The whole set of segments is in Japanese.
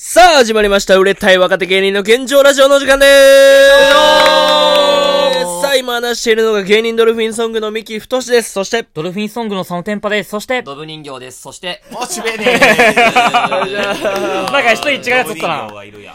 さあ、始まりました。売れたい若手芸人の現状ラジオの時間でーす、今話しているのが芸人ドルフィンソングの三木太志です。そして、ドルフィンソングのそのテンパです。そして、ドブ人形です。そして、モチベねえ。なんか一人違うやつおったな。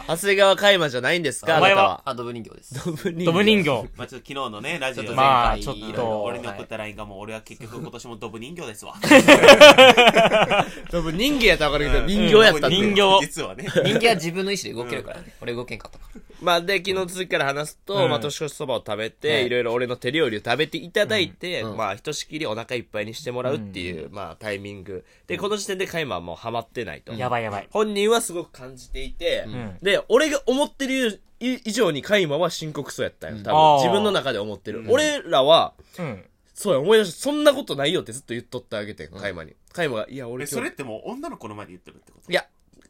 長谷川海馬じゃないんですかお前は？あドブ人形です。ドブ人ドブ人形。まあちょっと昨日のね、ラジオで、まあ前回ちょっと俺に送った LINE がもう俺は結局今年もドブ人形ですわ。ドブ人形やったらわかるけど、人形やったって。人形実はね。人間は自分の意思で動けるからね。俺動けんかったから。まあ、で、昨日続きから話すと、うんまあ、年越しそばを食べて、ろいろ俺の手料理を食べていただいて、うんまあ、ひとしきりお腹いっぱいにしてもらうっていう、まあ、タイミング。で、この時点でカイマはもうハマってないと。やばいやばい。本人はすごく感じていて、んで、俺が思ってる以上にカイマは深刻そうやったよ。多分、自分の中で思ってる。俺らは、うん。そうや、思い出した。そんなことないよってずっと言っとってあげてん、カイマに。カイマが、いや、俺え今日それってもう女の子の前で言ってるってこと？いや、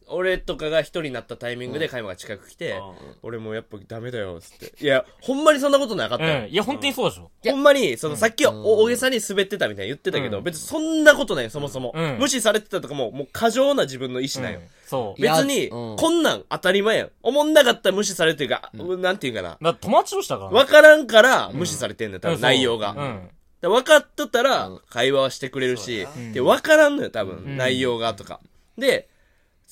俺とかが一人になったタイミングでカイマが近く来て、うん俺もうやっぱダメだよ、つって。いや、ほんまにそんなことなかったよ。うん。いや、本当にそうでしょ。ほんまに、その、さっきは大げさに滑ってたみたいに言ってたけど、うん別にそんなことないよ、そもそも。うん無視されてたとかも、もう過剰な自分の意思なんよ。うんそう。別に、うんこんなん当たり前やん。思んなかったら無視されてるか、なんていうかな。友達としたからな。わからんから無視されてんだよ、多分うん内容が。分かっとったらうん、会話はしてくれるしで、分からんのよ、多う分、ん内容がとか。で、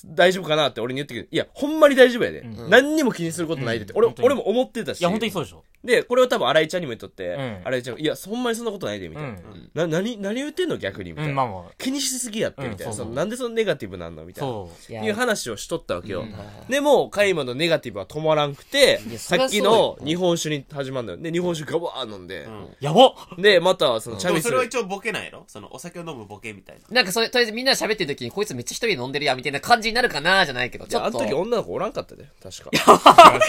大丈夫かなって俺に言ってくる。いや、ほんまに大丈夫やで。うん何にも気にすることないでって。俺俺も思ってたし。いや、本当にそうでしょ。で、これを多分新井ちゃんにも言っとって、うん新井ちゃんが、いや、ほんまにそんなことないで、みたいな。うん。な、何、何言ってんの逆にみたうん、いな。まあまあ。気にしすぎやって、みたいな。なんでそのネガティブなんのみたいな。そう。いいう話をしとったわけよ。うんでも、カイマのネガティブは止まらんくてさっきの日本酒に始まるんだよ。で、日本酒ガバー飲んで、うんやばっで、また、その、チャミスル。それは一応ボケなんやろそのお酒を飲むボケみたいな。なんかそれ、とりあえずみんなで喋ってる時に、こいつめっちゃ一人で飲んでるや、みたいな感じになるかな、じゃないけど、いや、あのちょっと。時女の子おらんかったで、確か。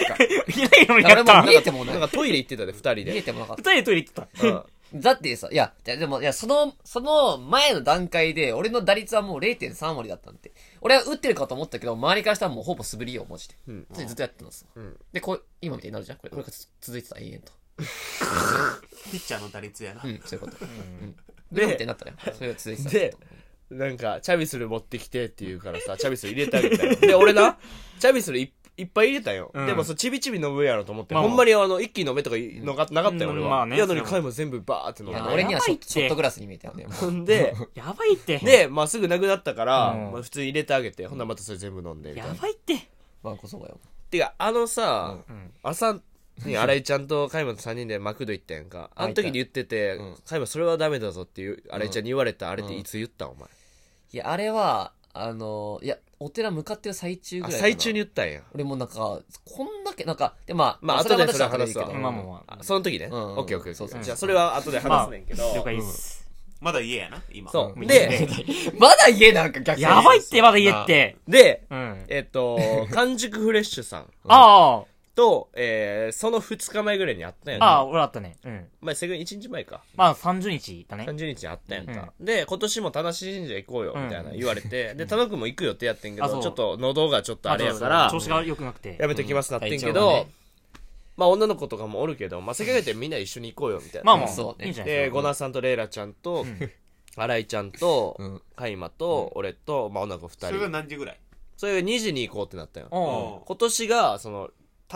いないのにや俺ったも見えてもない。トイレ行ってたで、二人見えで。てもなかっ二人でトイレ行ってた。うんた。だってさ、いや、ででも、いや、その、その前の段階で、俺の打率はもう0.3割だったんで。俺は打ってるかと思ったけど、周りからしたらもうほぼ素振りよ、マジで。うんずっとやってたんですよ。んで、こう、今みたいになるじゃんこれ、これがつ続いてた、永遠と。ピッチャーの打率やなう。ん、そういうこと。うん。でで、みたいになったね。それが続いてた。で、なんか、チャビスル持ってきてって言うからさ、チャビスル入れてあげたよ。で、俺な、チャビスルいいっぱい入れたよ。うんでも、そう、ちびちび飲むやろと思って、まあほんまにあの、一気に飲めとかのがなかったよ、俺は。うんまあねいやのに、カイも全部バーって飲んでいや。俺にはショやばいってショットグラスに見えたよね。ほんで、やばいって。で、まあ、すぐなくなったから、うんまあ、普通に入れてあげて、ほんならまたそれ全部飲んで。みたいやなばいって。まあ、こそばよ。てか、あのさ、うん。朝に新井ちゃんとカイマと3人でマクド行ったやんか。あの時に言っててうん、カイマそれはダメだぞっていう、新井ちゃんに言われたあれっていつ言ったんお前。いや、あれは、あの、いや、お寺向かってる最中ぐあ、らいかな。最中に言ったんや。俺もなんか、こんだけ、なんか、で、まあ、まあ、後でそれ話すわ。また後でいいけどまあまあまああその時ね。うんうんオッケーオッケーそうそうー。じゃあ、それは後で話すねんけど。了解です。まだ家やな、今。そう。んで、まだ家なんか逆に。やばいって、まだ言えって。で、うん。えっと、完熟フレッシュさんあと、えー、その2日前ぐらいに会ったんやんあ、ああ、俺あったね。うん。まあ、せぐ1日前か。まあ、30日だね。30日に会ったやんか。で、今年も田無神社行こうよ、みたいな言われて、で、田野くんも行く予定やってんけど、ちょっと喉がちょっとあれやから調、子が良くなくて。やめときますなってんけどね、まあ女の子とかもおるけど、まあせっかくやってみんな一緒に行こうよ、みたいな。まあまあ、そうねで、いいんじゃない？で。ゴナさんとレイラちゃんと、新井ちゃんとうん、カイマと、俺と、まあ女の子二それが人。何時ぐらい？それが2時に行こうってなったよ。お今年が、その、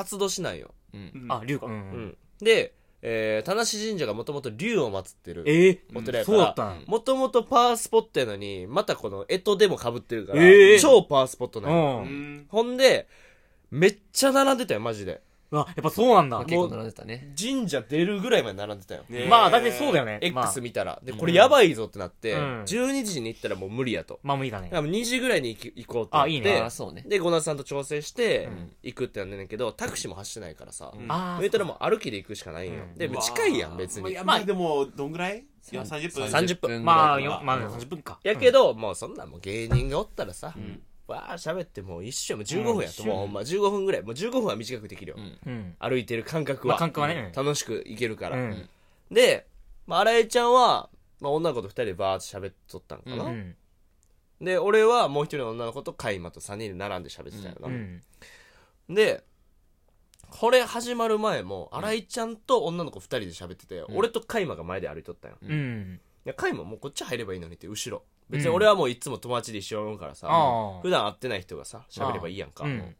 辰年なんよ。うん。あ、龍か。う。うんん。で、えー、田無神社がもともと竜を祀ってる。ええお寺やからそうだったんもともとパワースポットやのに、またこの、干支でも被ってるから、ええ超パワースポットなんよ。う。うんん。ほんで、めっちゃ並んでたよ、マジで。うわ、やっぱそうなんだ。結構並んでたね。神社出るぐらいまで並んでたよ。ねまあ、だってそうだよね。まあ X 見たら。で、これやばいぞってなって、うん12時に行ったらもう無理やと。まあ、無理だねだか。らもう2時ぐらいに行き行こうってなって。あいいねああ、そうね。で、ゴナさんと調整してん、行くってなんねんけど、タクシーも走ってないからさ。うんあ言ったらもう歩きで行くしかないんよ。うんで、近いやん、別に。いや、まあでも、どんぐらい？いや、30分。30分まあ、まあ、30分か。やけど、もうそんなんもう芸人がおったらさ、んわー喋ってもう一緒もう15分やと、うんもうほんま15分ぐらい。もう15分は短くできるよ。うんうん。歩いてる感覚まあ、は。感覚はね。楽しく行けるから。うん。で、まあ、新井ちゃんは、まあ、女の子と二人でバーって喋っとったんかな。うん。で、俺はもう一人の女の子とカイマと三人で並んで喋ってたよな。うん。で、これ始まる前も、新井ちゃんと女の子二人で喋ってて、俺とカイマが前で歩いとったよ。うん。でカイマもうこっち入ればいいのにって、後ろ。別に俺はもういつも友達で一緒におるからさ、ああ普段会ってない人がさ、喋ればいいやんか。うん。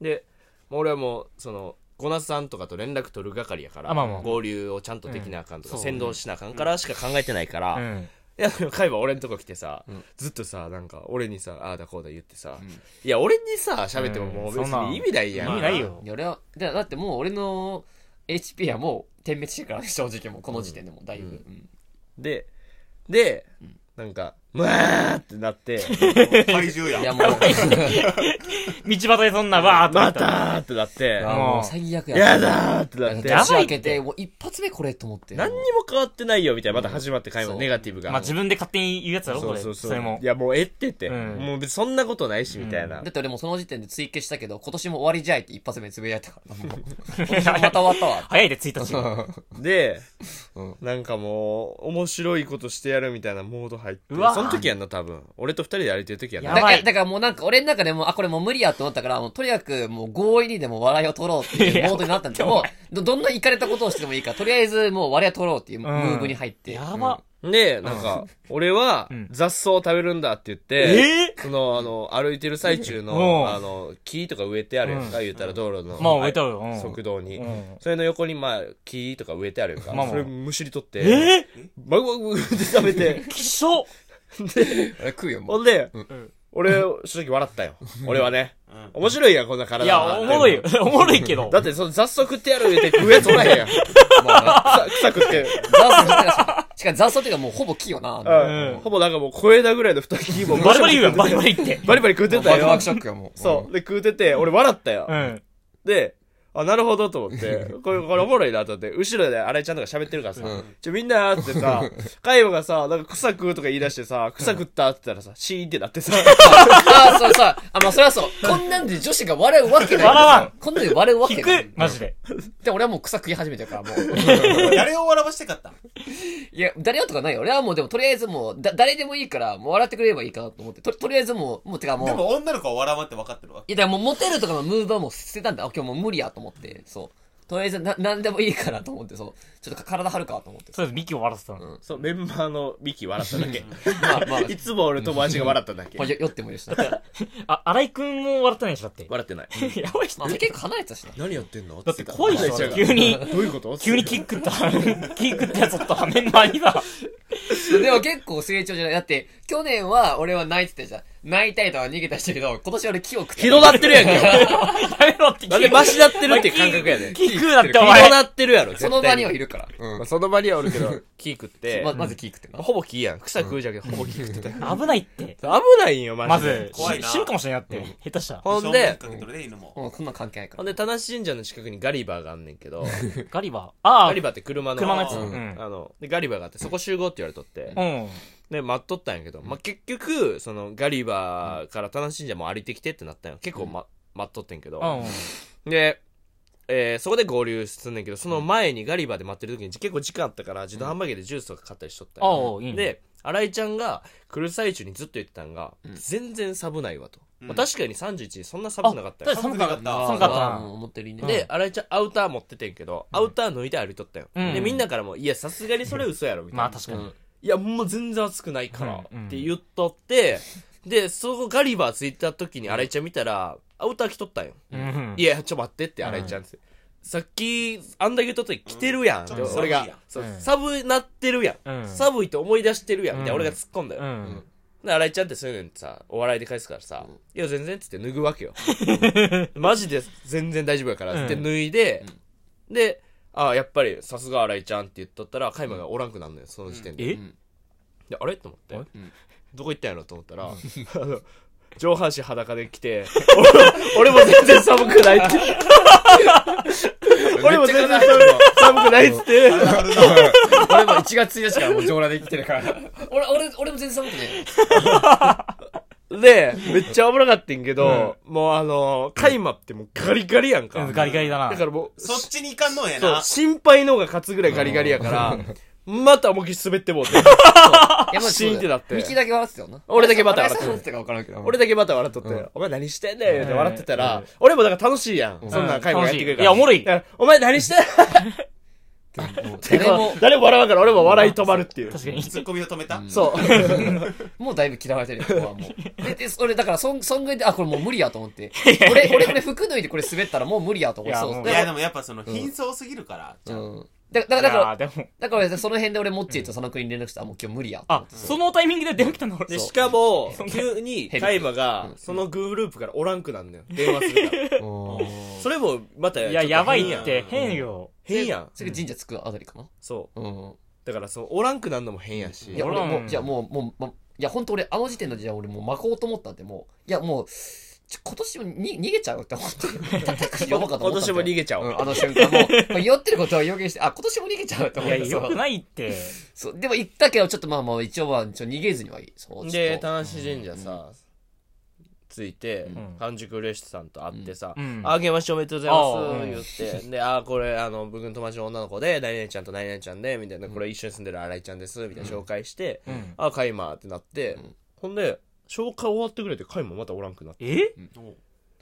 で、もう俺はもう、その、ゴナスさんとかと連絡取る係やから、あまあまあ合流をちゃんとできなあかんとか、うん。先導しなあかんからしか考えてないから、いうん。や、会話俺んとこ来てさ、ん。ずっとさ、なんか、俺にさ、ああだこうだ言ってさ、いや、俺にさ、喋ってももう別うんそんなに意味ないやん。意味ないよ。い。や俺はだだってもう俺の HP はもう点滅してるから正直もうこの時点でもうだいぶ、うん。で、で、なんか、むわーってなって、怪獣やん。いやもう道端でそんなわーっとまたーってなって、あもう最悪ややだーってなって、やばい明けてもう一発目これと思って何にも変わってないよみたいな、また始まって会話、そうネガティブが。まあ自分で勝手に言うやつだろ、これ。そうそうそう。それもい。や、もうええってって。うんもう別にそんなことないし、みたいなだ。って俺もその時点で追記したけど今年も終わりじゃいって一発目つぶやいたから もう今年もまた終わったわ 早いで、1日。でうん、なんかもう、面白いことしてやるみたいなモード入って。うわその時やんな、多分。俺と二人で歩いてる時やんな。だかやばい。らだからもうなんか俺の中でもあこれもう無理やと思ったからもうとにかくもう強引にでも笑いを取ろうっていうモードになったんでもうどどんな行かれたことをしてもいいか。らとりあえずもう笑いを取ろうっていうムーブに入って、やば。で、なんか、俺はうん。雑草を食べるんだって言って、えその、あの、歩いてる最中うの、ん。あの、木とか植えてあるやんか、言ったら道路の。まあ植えてあるよ。うん。側道に。うん。それの横に、まあ、木とか植えてあるやんか。まあ。まあ。それむしり取って、えバグバグバグって食べて、ー、きしょあれ食うよもうほんでん、俺、正直笑ったよ。俺はね。うん面白いやん、こんな体。いや、おもろいよ。おもろいけど。だって、その雑草食ってやる言うて食えとらへんやん。まあね草草食って。雑草ってかしかも雑草っていうかもうほぼ木よな。うんほぼなんかもう小枝ぐらいの太い木もバリバリ言うやん、バリバリって。バリバリ食うてたよバリワーク。ショックよ、もう。そう。で、食うてて、俺笑ったよう。ん。で、あ、なるほどと思って、これ、これおもろいなと思って、後ろで新井ちゃんとか喋ってるからさ、うんちょ、みんなってさ、カイマがさ、なんか草食うとか言い出してさ、草食ったって言ったらさ、シーンってなってさ、ああ、そうさ、あ、まあ、それはそう。こんなんで女子が笑うわけない。笑わんこんなんで笑うわけ聞ない。く？マジで。で、俺はもう草食い始めてるから、もう。誰を笑わしてかった？いや、誰よとかないよ。俺はもう、でも、とりあえずもう、だ、誰でもいいから、もう笑ってくれればいいかなと思って。と、とりあえずもう、もう、てかもう。でも女の子は笑わんって分かってるわけ。いや、だからもう、モテるとかのムーブはもう捨てたんだ。あ、今日もう無理やと思って。そう。とりあえず、な、なんでもいいからと思って、そう。ちょっと体張るかと思って。そうです、ミキを笑ってたの。そう、メンバーのミキ笑っただけ。まあまあ、いつも俺友達が笑っただけまあ、。よ酔ってもいいしな。あ、荒井くんも笑ってないでしょ、だって。笑ってない。やばい人まあ、結構離れてたしな。何やってんの？だって怖いでしょ、笑っちゃう急に。どういうこと？急にキックった、キックったやつおったメンバーにさ。でも結構成長じゃない。だって、去年は俺は泣いてたじゃん。泣いたりとか逃げたりしたけど、今年俺木を食って広がってるやんけ。やめろってなんでマシなってるっていう感覚やねん。キックだってお広前。なってるやろ、絶対にその場にはいるから。うんまあ、その場にはおるけど、木食って、ま、まず木食ってな。ほぼ木やん。草食うじゃんけど、ほぼ木食って。危ないって。危ないんよ、マまジで。ず、怖いな死ぬかもしれないって。下手したら。ほんで。うん、こんなん関係ないから。ほんで、田無神社の近くにガリバーがあんねんけど、ガリバー。ああガリ、バーって車の、車のやつ。ううんん。あの、で、ガリバーがあって、そこ集合って言われとって、うん。で、待っとったんやけど、まあ、結局、その、ガリバーから田無神社も歩いてきてってなったんよ。結構、ま、待っとってんけど、うん。で、えーそこで合流すんねんけど、その前にガリバーで待ってる時に結構時間あったから、自動販売機でジュースとか買ったりしとったんよああ、いいね。で、新井ちゃんが来る最中にずっと言ってたんが、ん全然寒ないわと。うんまあ、確かに31にそんな寒くなかったよ。寒くなかった寒かった。思ってるね。で、新井ちゃんアウター持っててんけど、アウター脱いで歩いとったよ。うんで、みんなからも、いや、さすがにそれ嘘やろ、みたいな。まあ確かに。いや、もう全然暑くないから、うんって言っとって、で、そこガリバー着いた時に新井ちゃん見たら、アウター着とったんよ。うん。いや、ちょ待ってって、新井ちゃんって。さっき、あんだけ言っとった時着てるやん。うんで俺が寒なってるやん。うん。寒いと思い出してるやん。みたいなうん俺が突っ込んだよ。うん。で、新井ちゃんってそういうのさ、お笑いで返すからさ、いや、全然っつって脱ぐわけよ。マジで全然大丈夫やから、つって脱いで、で、あやっぱりさすが新井ちゃんって言っとったら、カイマがおらんくなるのよ、その時点で。え？うん。で、あれ？と思って、どこ行ったんやろと思ったら、あの、上半身裸で来て、俺 俺も全然寒くないって。俺も全然寒く寒くないっつって。俺も1月1日からもう上裸で生きてるから。俺、俺、俺も全然寒くねで、めっちゃおもろかったんけど、もうあの、カイマってもうガリガリやんか。うんガリガリだなだ。からもう、そっちに行かんのんやそうな、。心配の方が勝つぐらいガリガリやから、また思いっきり滑ってもうて。いや、まシーンってなってミキだけ笑ってたよな。俺だけまた笑って。俺だけまた笑っとって、お前何してんねん言うて笑ってたら、俺もだから楽しいやん。そんなんカイマがやってくれるから。いやおもろいお前何してん？誰も、誰も笑わんから俺も笑い止まるっていう。確かに。ツッコミを止めた？そう。もうだいぶ嫌われてるよ、ここはもう。で、で、それ、だから、そん、そんぐらいで、あ、これもう無理やと思って。俺、俺、これ服脱いでこれ滑ったらもう無理やと思って。そう。いやでもやっぱその貧相すぎるから、じゃあうん。だだだから、いやーでも、だから俺その辺で俺、モッチーとその国に連絡したら、もう今日無理やあ。そのタイミングで電話来たの俺。で、しかも急に、ヘルプカイマが、そのグループからおらんくなんのよ。電話するから。うんそれも、また、いや、やばいって、変よ。変やん。それ神社着くあたりかなそう。うん。だから、そう、おらんくなんのも変やしい。や、俺もう、いや、もう、もう、ま、いや、本当俺、あの時点でじゃあ俺もう巻こうと思ったんで、もう、いや、もう、今年もに逃げちゃうよって思って。タクシー呼ぼうかった今年も逃げちゃおううん、あの瞬間も酔ってることを予言して、あ、今年も逃げちゃうっていや、思って。よくい。ないって。そう。でも言ったけど、ちょっとまあまあ、一応は、ちょ逃げずにはいい。そう。で、田無神社さ、ついてん、半熟嬉しさんと会ってさうん、あげましおめでとうございあます、言って、で、あ、これ、あの、僕の友達の女の子で、何々ちゃんと何々ちゃんで、みたいな、これ一緒に住んでる新井ちゃんです、みたいな紹介してうん、あ、カイマーってなって、ほんで、紹介終わってくれて、カイマまたおらんくなって。え？お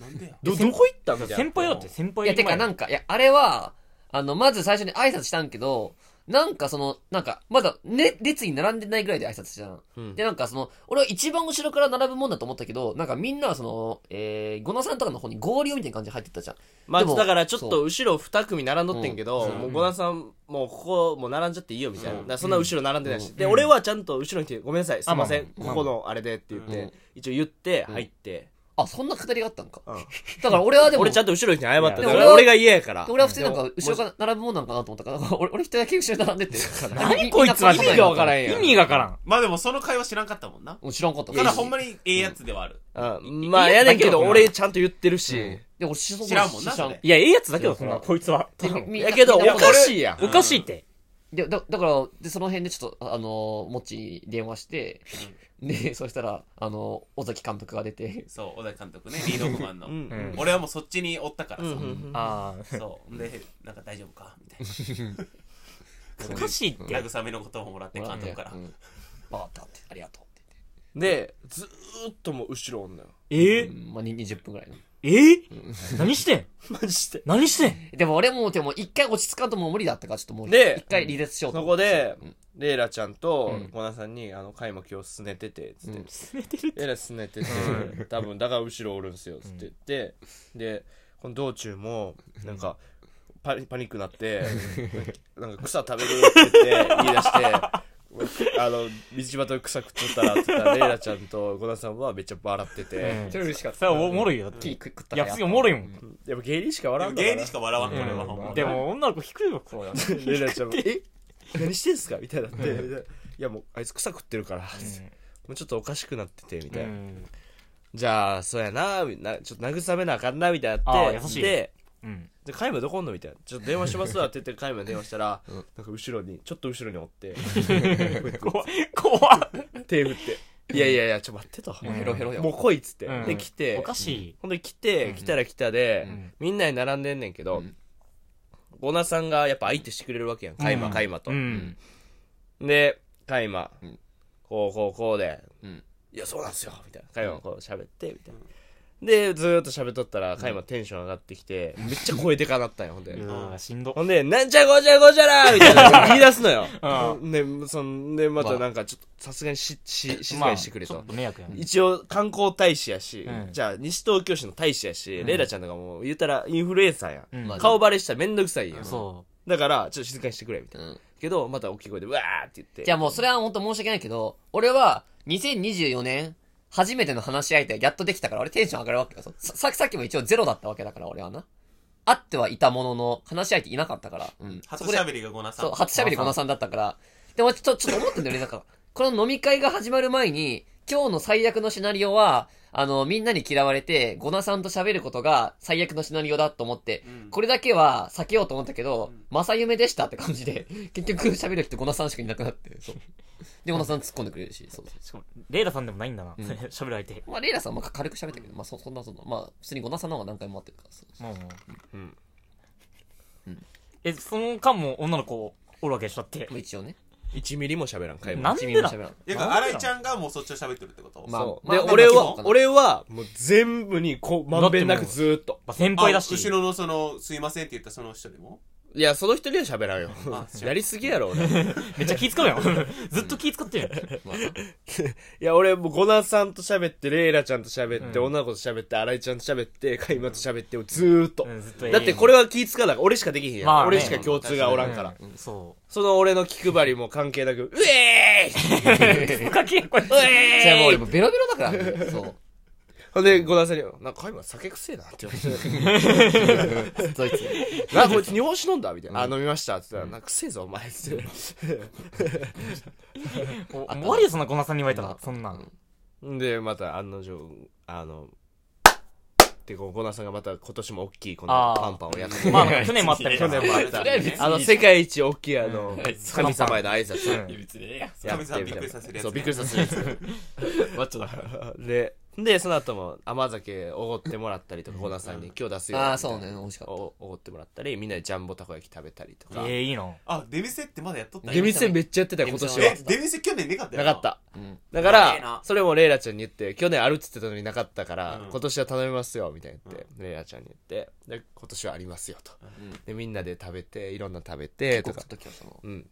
なんでや？ど、どこ行ったみたいな。先輩だって、先輩いや、てかなんか、いや、あれは、あの、まず最初に挨拶したんけど、なんかその、なんか、まだ、ね、列に並んでないぐらいで挨拶したの。うん。で、なんかその、俺は一番後ろから並ぶもんだと思ったけど、なんかみんなはその、えー、ゴナさんとかの方に合流みたいな感じで入ってったじゃん。まあ、だからちょっと後ろ二組並んどってんけど、うん。もう、ゴナさん、もうここ、もう並んじゃっていいよ、みたいな。だからそんな後ろ並んでないし。うん。で、俺はちゃんと後ろに来て、ごめんなさい、すいません、ここのあれでって言っうん。て、一応言って、入って。あ、そんなくだりがあったんか。うんだから俺はでも、俺ちゃんと後ろに謝った。いやだから俺が嫌やから。俺は普通になんか後ろから並ぶもんなんかなと思ったから、俺俺一人だけ後ろに並んでて。何こいつは意味がわからんやん。意味がわからん。まあでもその会話知らんかったもんな。うん知らんかった。ただほんまにええやつではある。うんまあ、やねんけど、俺ちゃんと言ってるし。で、俺知知らんもんなそれいや、ええやつだけど、そうそのこいつは。ただのみやけど、おみんなかしいやん。おかしいって。で、だ、だから、で、その辺でちょっと、あの、もっちに電話して、で、そしたら、あの、尾崎監督が出て、そう、小田監督ね、リードオフマンの。うんうん俺はもうそっちにおったからさ。うんうんああ、そう。で、なんか大丈夫か？みたいな。おかしいって。慰めの言葉もらって監督からう。んバーってあって、ありがとうってで、ずーっともう後ろおんのよ。え言って。うんまあ、に20分ぐらいの。え？何してん？マジで。何してん？でも俺も、でも一回落ち着かんともう無理だったから、ちょっともう、で一回離脱しようと。そ思って。こでうん、レイラちゃんとうん、コナさんに、あの、カイマ今日すねてて、つって。うん。寝てるレイラすねてて、多分、だから後ろおるんすよ、つって。言って、で、この道中も、なんか、パニパニックになって、なんか草食べるって言って、言い出して、あの、道端で草食っとったら、って言ったら、レイラちゃんとコナさんはめっちゃ笑ってて、うんそれ嬉しかった。それはおもろいよ。だってピー食ったいや、次おもろいもん。やっぱ芸人しか笑わんのかな芸人しか笑わん、これはほんま。でも、女の子低いわ、こうレイラちゃんも、え何してんすかみたいになって、いやもう、あいつ草食ってるから、もうちょっとおかしくなってて、みたいな。じゃあ、そうやな、みなちょっと慰めなあかんな、みたいになって、あー優しいで、うん。で、カイマどこおんのみたいな。ちょっと電話しますわって言って、カイマに電話したら、うんなんか後ろに、ちょっと後ろにおって、怖い。怖っ。手振って、いやいやいや、ちょっと待ってと。もうヘロヘロよ。もう来いっつって。うんで、来てお、かしい。ほんで来て、来たら来たで、うんみんなに並んでんねんけどうん、ゴナさんがやっぱ相手してくれるわけやん。カイマ、うんカイマとう。ん。で、カイマうん、こうこうこうで、うんいや、そうなんすよ、みたいな。カイマがこう喋って、みたいな。で、ずーっと喋っとったら、カイマテンション上がってきて、めっちゃ声でかなったんよ、ほんで。うわしんど。ほんで、なんちゃこちゃこちゃらみたいな言い出すのよ。うで、そんで、またなんかちょっと、さすがにし、し、静かにしてくれとまあちょっ。と迷惑やね。一応、観光大使やし、うんじゃあ、西東京市の大使やし、レイラちゃんとかもう言ったらインフルエンサーやん。顔バレしたらめんどくさいやん。そだから、ちょっと静かにしてくれ、みたいな。うんけど、また大きい声で、うわーって言って。じゃあもうそれは本当申し訳ないけど、俺は2024年初めての話し相手がやっとできたから俺テンション上がるわけよ。さささっきも一応ゼロだったわけだから俺はな。会ってはいたものの話し相手いなかったから。うん。初喋りがゴナさん。そう、初喋り小野さんだったから。でもちょ、ちょっと思ってんだよね。なんか、この飲み会が始まる前に、今日の最悪のシナリオは、あの、みんなに嫌われて、ゴナさんと喋ることが最悪のシナリオだと思って、うんこれだけは避けようと思ったけど、正夢でしたって感じで、結局喋る人ゴナさんしかいなくなって、そう。で、ゴナさん突っ込んでくれるし、そうそうう。しかも、レイラさんでもないんだな。うん喋る相手。まあ、レイラさんはまあ軽く喋ったけど、まあ、そそんなそんな、まあ、普通にゴナさんの方が何回も会ってるから、そうもうもう。うんえ、その間も女の子おるわけでしょだってま。あ一応ね。1ミリも喋らん、会話。なんでだ一ミリも喋らん。いや、新井ちゃんがもうそっちを喋ってるってこと？まあそう。まあ、で俺はまあそうか、な俺は、もう全部に、こう、まんべんなくずーっと。まあ先輩だし。あ後ろのその、すいませんって言ったその人でも？いや、その人には喋らんよあ。やりすぎやろ、俺。い めっちゃ気使うやん。ずっと気使ってるやん。まあなや、俺もうゴナさんと喋って、レイラちゃんと喋って、うん女の子と喋って、新井ちゃんと喋って、カイマと喋って、ずーっと。うんずっとだってこれは気使うから、俺しかできへんやん。まあね俺しか共通がおらんから。うんそその俺の気配りも関係なく、うえーいう。かけこれ。うえーいじゃあもう俺もうベロベロだからね。そう。ほんで、ゴナさんに、なんかカイマ酒臭いなって言われて。ドイツ。な、こいつ日本酒飲んだ？みたいな。あ、飲みました。って言ったら、なんか臭いぞ、お前。つって。お終わりよ、そんなゴナさんに言われたら。そんなん。んで、また案の定、あの、ってこう、ゴナさんがまた今年も大きいこのパンパンをやってまあ、去年もあったり去年もあった。あの、世界一大きいあのうん、神様への挨拶うん別にええやん。やってみたい神様びっくりさせるやつ。そう、びっくりさせるやつ。マッチョだから。で、で、その後も甘酒おごってもらったりとか、ゴナさんに今日出すよ。ああ、そうね。美味しかった。おおごってもらったり、みんなでジャンボたこ焼き食べたりとか。ええ、いいの。あ、出店ってまだやっとったんや出店めっちゃやってたよ、今年はえ。、出店去年なかったよなかった。うん。だから、それもレイラちゃんに言って、去年あるって言ってたのになかったから、うん今年は頼みますよ、みたいに言って、レイラちゃんに言って、で、今年はありますよ、と。うんで、みんなで食べて、いろんなの食べて、とか。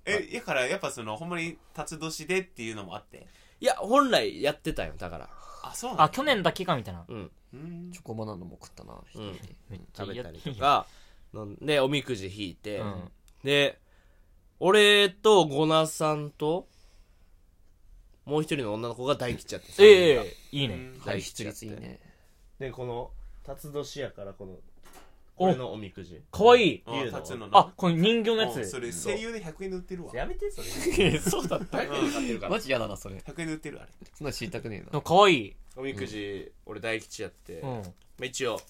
え、やからやっぱその、ほんまに辰年でっていうのもあって。いや、本来やってたよ、だから。あ、そうなんだあ、去年だけかみたいな。うん。うんチョコバナナも食ったな。うん。めっちゃ食べたり。とか、飲んで、おみくじ引いて、うん。で、俺とゴナさんと、もう一人の女の子が大吉やって、ええ、いいね。うん排出率いいね。で、この、辰年やから、この、これのおみくじ。かわいい。あいいのあ、この人形のやつ。うんそれ声優で100円で売ってるわ。やめて、それ。そうだった？誰かに買ってるからマ。ジ嫌だな、それ。100円で売ってるあれ。そんな知りたくねえな。かわいい。おみくじ、俺大吉やって、まうん。あ、一応、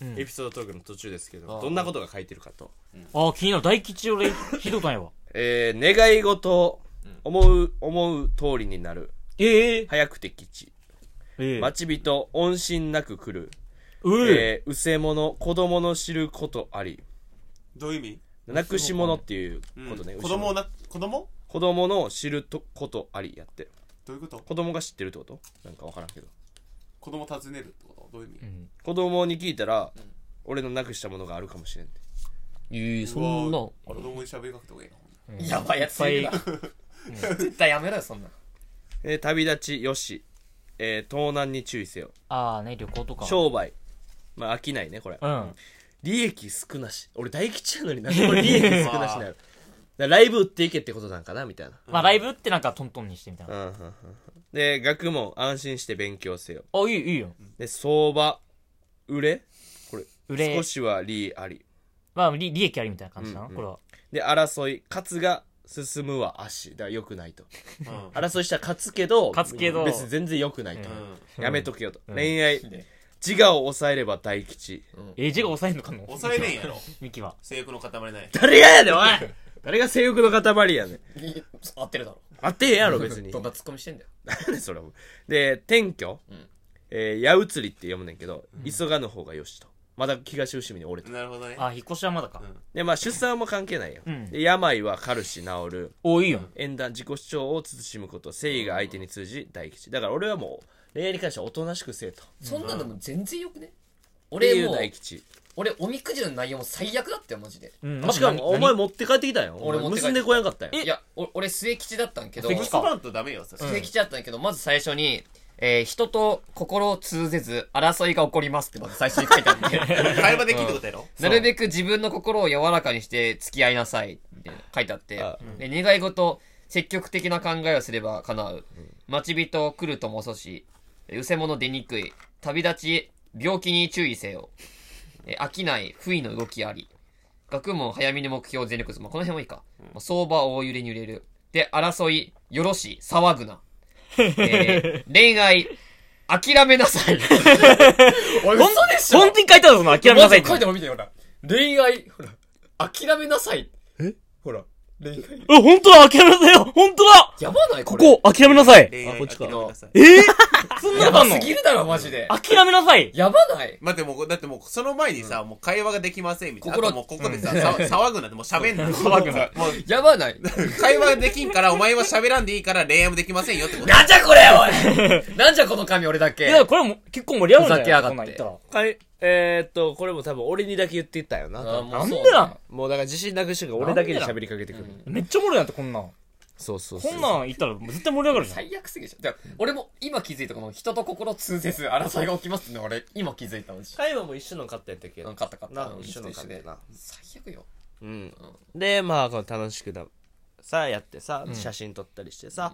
うんエピソードトークの途中ですけど、どんなことが書いてるかと。あ、気になる。大吉俺、ひどかんやわ。えー、願い事、思う、思う通りになる。ええ。早くて吉。ええ。待ち人、音信なく来る。うえ。えー、うせ者、子供の知ることあり。どういう意味？なくし物っていううんことね。子供をな、子供？子供の知るとことありやって。どういうこと？子供が知ってるってこと？なんかわからんけど。子供尋ねるってこと？どういう意味？うん子供に聞いたら、俺のなくしたものがあるかもしれんって。ええ、そんな。子供に喋りかけた方がいいな。うんやばいやついるな。絶対やめろよ、そんな。えー旅立ちよし。えー盗難に注意せよ。ああね、旅行とか。商売。まあ、飽きないね、これ。うん。利益少なし。俺大吉やのになんでこれ 利益少なしなのだからライブ売っていけってことなんかな？みたいな。まあ、ライブってなんかトントンにしてみたいな。うんうんうんうんで、学問安心して勉強せよ。あ、いい、いいよ。で、相場、売れ？これ、売れ少しは利あり。まあ、利利益ありみたいな感じだな、うんうんこれは。で、争い、勝つが進むは足。だから良くないと。うん争いしたら勝つけど、勝つけど別に全然良くないと。うんやめとけよと。うん恋愛、ね自我を抑えれば大吉。えー、字が抑えんのかの抑えねえんやろ。ミキは。性欲の塊ない。誰がやねん、おい誰が性欲の塊やねん。合ってるだろ。あってへんやろ、別に。どんなツッコミしてんだよ。何それで転居、うんえー、矢移りって読むねんけど、急がぬ方がよしとまだ東伏見に折れてなるほどね。あ、引っ越しはまだか。うんでまあ出産も関係ないよ、うんで病は軽し治るお、いいよ。縁談自己主張を慎むこと誠意が相手に通じ大吉だから俺はもう恋愛に関してはおとなしくせえと。そんなのも全然よくね？って俺もう大、吉。俺、おみくじの内容も最悪だったよ、マジで。うん。しかもお前持って帰ってきたよ。俺持って帰って結んでこやんかったよ。いや、お俺、末吉だったんけど、末吉か。結ばんとダメよ、それ。末吉だったんだけど、まず最初に、えー人と心を通ぜず、争いが起こりますってまず最初に書いてあって。会話できるってことやろ？なるべく自分の心を柔らかにして付き合いなさいって書いてあって。あ、で願い事、積極的な考えをすれば叶う。待ち人来るとも遅し、うせ者出にくい。旅立ち、病気に注意せよ。え飽きない、不意の動きあり。学問早見の目標全力ず。まあ、この辺もいいか。まあ、相場大揺れに揺れる。で、争い、よろし、騒ぐな。えー 恋愛、諦めなさい。おい、嘘でしょ本当に書いてあるぞ、諦めなさいって。書いてある見てよ、ほら。恋愛、ほら。諦めなさい。え？ほら。恋愛。あ、本当だ、諦めなさいよ本当だやばないここれ。こ、諦めなさい。恋愛あこっちか諦めなさいえー、そんなやばのあんの？すぎるだろ、マジで。諦めなさい。やばない待ってもう、だってもう、その前にさ、もう会話ができませんみたいな。あ心ともうここでさ、さ騒ぐなってもう喋んな。騒ぐなもう、やばない会話できんから、お前は喋らんでいいから恋愛もできませんよってこと。なんじゃこれおいなんじゃこの紙俺だけいや、これも結構盛り上がるんじゃない？ふざけやがってこんなん言ったら。かいえー、っと、これも多分俺にだけ言ってたよな。あもなんそうなんもうだから自信なくしてるから俺だけに喋りかけてくる。めっちゃおもろいやんって、こんなん。そうそうそう。こんなん言ったら絶対盛り上がるじゃん。最悪すぎでしょ。だから俺も今気づいたこの人と心通せず争いが起きますっての俺今気づいたのし。会話も一緒の買ったやったっけうん、勝った勝った。な、うん一緒の買ったな。最悪よ。うん。で、まあ、この楽しくだ、さ、やってさ、写真撮ったりしてさ、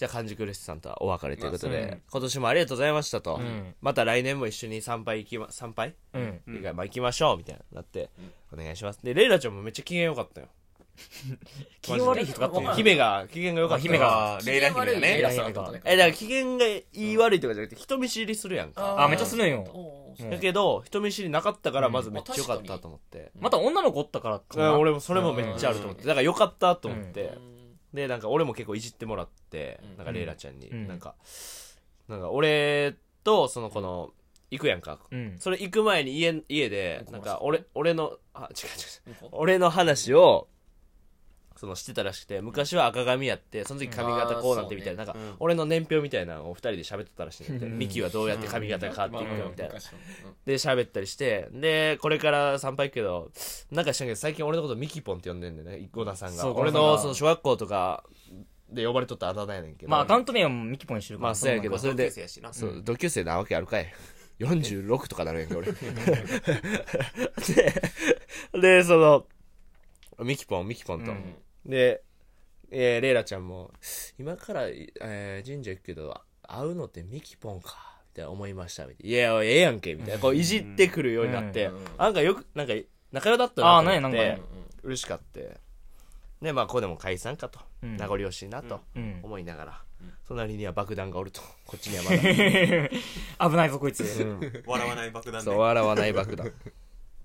じゃあ、完熟レスさんとはお別れということで、まあ今年もありがとうございましたと。んまた来年も一緒に参拝行きま、参拝うん。以外、まあ行きましょう、みたいな、なって、お願いします。で、レイラちゃんもめっちゃ機嫌良かったよ。機嫌悪い人があったんや姫が、機嫌が良かった。姫がレイラ姫がねレイラさんとかね。え、だから機嫌がいい悪いとかじゃなくて、人見知りするやんか。あ、めっちゃするんよ。だけど、人見知りなかったから、まずめっちゃ良かったと思って。また女の子おったからかなうん俺もそれもめっちゃあると思って。だから良かったと思って。うんで、なんか俺も結構いじってもらって、なんかレイラちゃんに、うんなんか、なんか俺とその子の、行くやんか。うん。それ行く前に家、家で、うんなんか俺、俺の、あ、違う違う違う？俺の話を、そのしてたらしくて、昔は赤髪やって、その時髪型こうなってみたいな、なんか、俺の年表みたいなのを二人で喋ってたらしいんで、ミキはどうやって髪型変わっていくかみたいな。で、喋ったりして、で、これから参拝行くけど、なんか知らんけど、最近俺のことミキポンって呼んでんだよね、ゴ田さんが。俺ゴ田さんがのその小学校とかで呼ばれとったあだ名やねんけど。まあ、アカウント名はミキポンにしてるから。まあそうやけどそれで同級生やしなそう、同級生なわけあるかい。46とかなるやんけ、俺。で、で、その、ミキポン、ミキポンと。うんで、えーレイラちゃんも、今から、えー神社行くけど、会うのってミキポンか、みたいな思いました、みたいな。いや、ええやんけ、みたいな。こう、いじってくるようになって、うんなんかよく、なんか、仲良だったあなと思ってーなんやなんか、嬉しかって。で、まあ、ここでも解散かと。うん名残惜しいなとうん。思いながら、隣には爆弾がおると。こっちにはまだ。危ないぞ、こいつ。笑わない爆弾そう、で笑わない爆弾。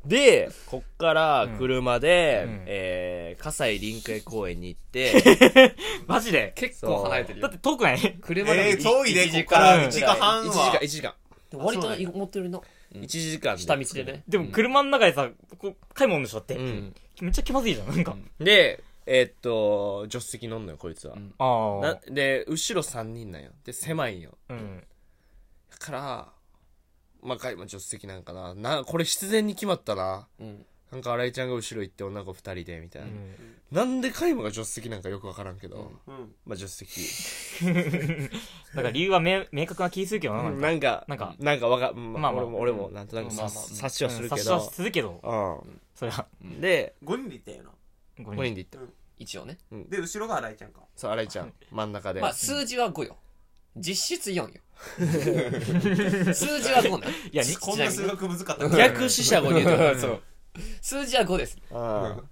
で、こっから車で、うんえー、葛西臨海公園に行って、マジで？結構離れてるよだっ。て遠くない？車でえー遠いで1時こっから間1時間半1時間、は1時間。割と持ってるの。1時間下道でね。でも車の中でさ、こう、買い物でしょだってう。ん。めっちゃ気まずいじゃん、なんか。で、えーっと、助手席乗んのよ、こいつは。んあなで、後ろ3人なんよ。で、狭いんよ。あ。うん。だから、まあ、かいまあ助手席なんかな。な、これ必然に決まったな。うん。なんか、新井ちゃんが後ろ行って女の子2人で、みたいな。うんなんでカイマが助手席なんかよくわからんけど、うんまあ助手席。だから理由は明明確な気するけどな、なんか。なんか、なんかなんかわか、まあ、まあまあ俺も、俺も、なんとなくまあまあ察察しはするけ察しはど、するけど、うそれは。ん。で、5人で行ったよなご5人で行った。一応ね。で後ろが新井ちゃんかそう、新井ちゃん、真ん中で。まあ、数字は5よ。実質4よ。数字は5ね。いや、にこんな数学難かった逆死者5人言うとそう。数字は5です。うん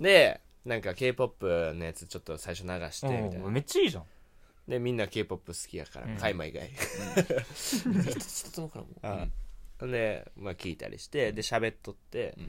で、なんか K-POP のやつちょっと最初流して、みたいな。めっちゃいいじゃん。で、みんな K-POP 好きやからうん、カイマ以外。一つ一つもからもう。うん で、まあ聞いたりして、で、喋っとってん、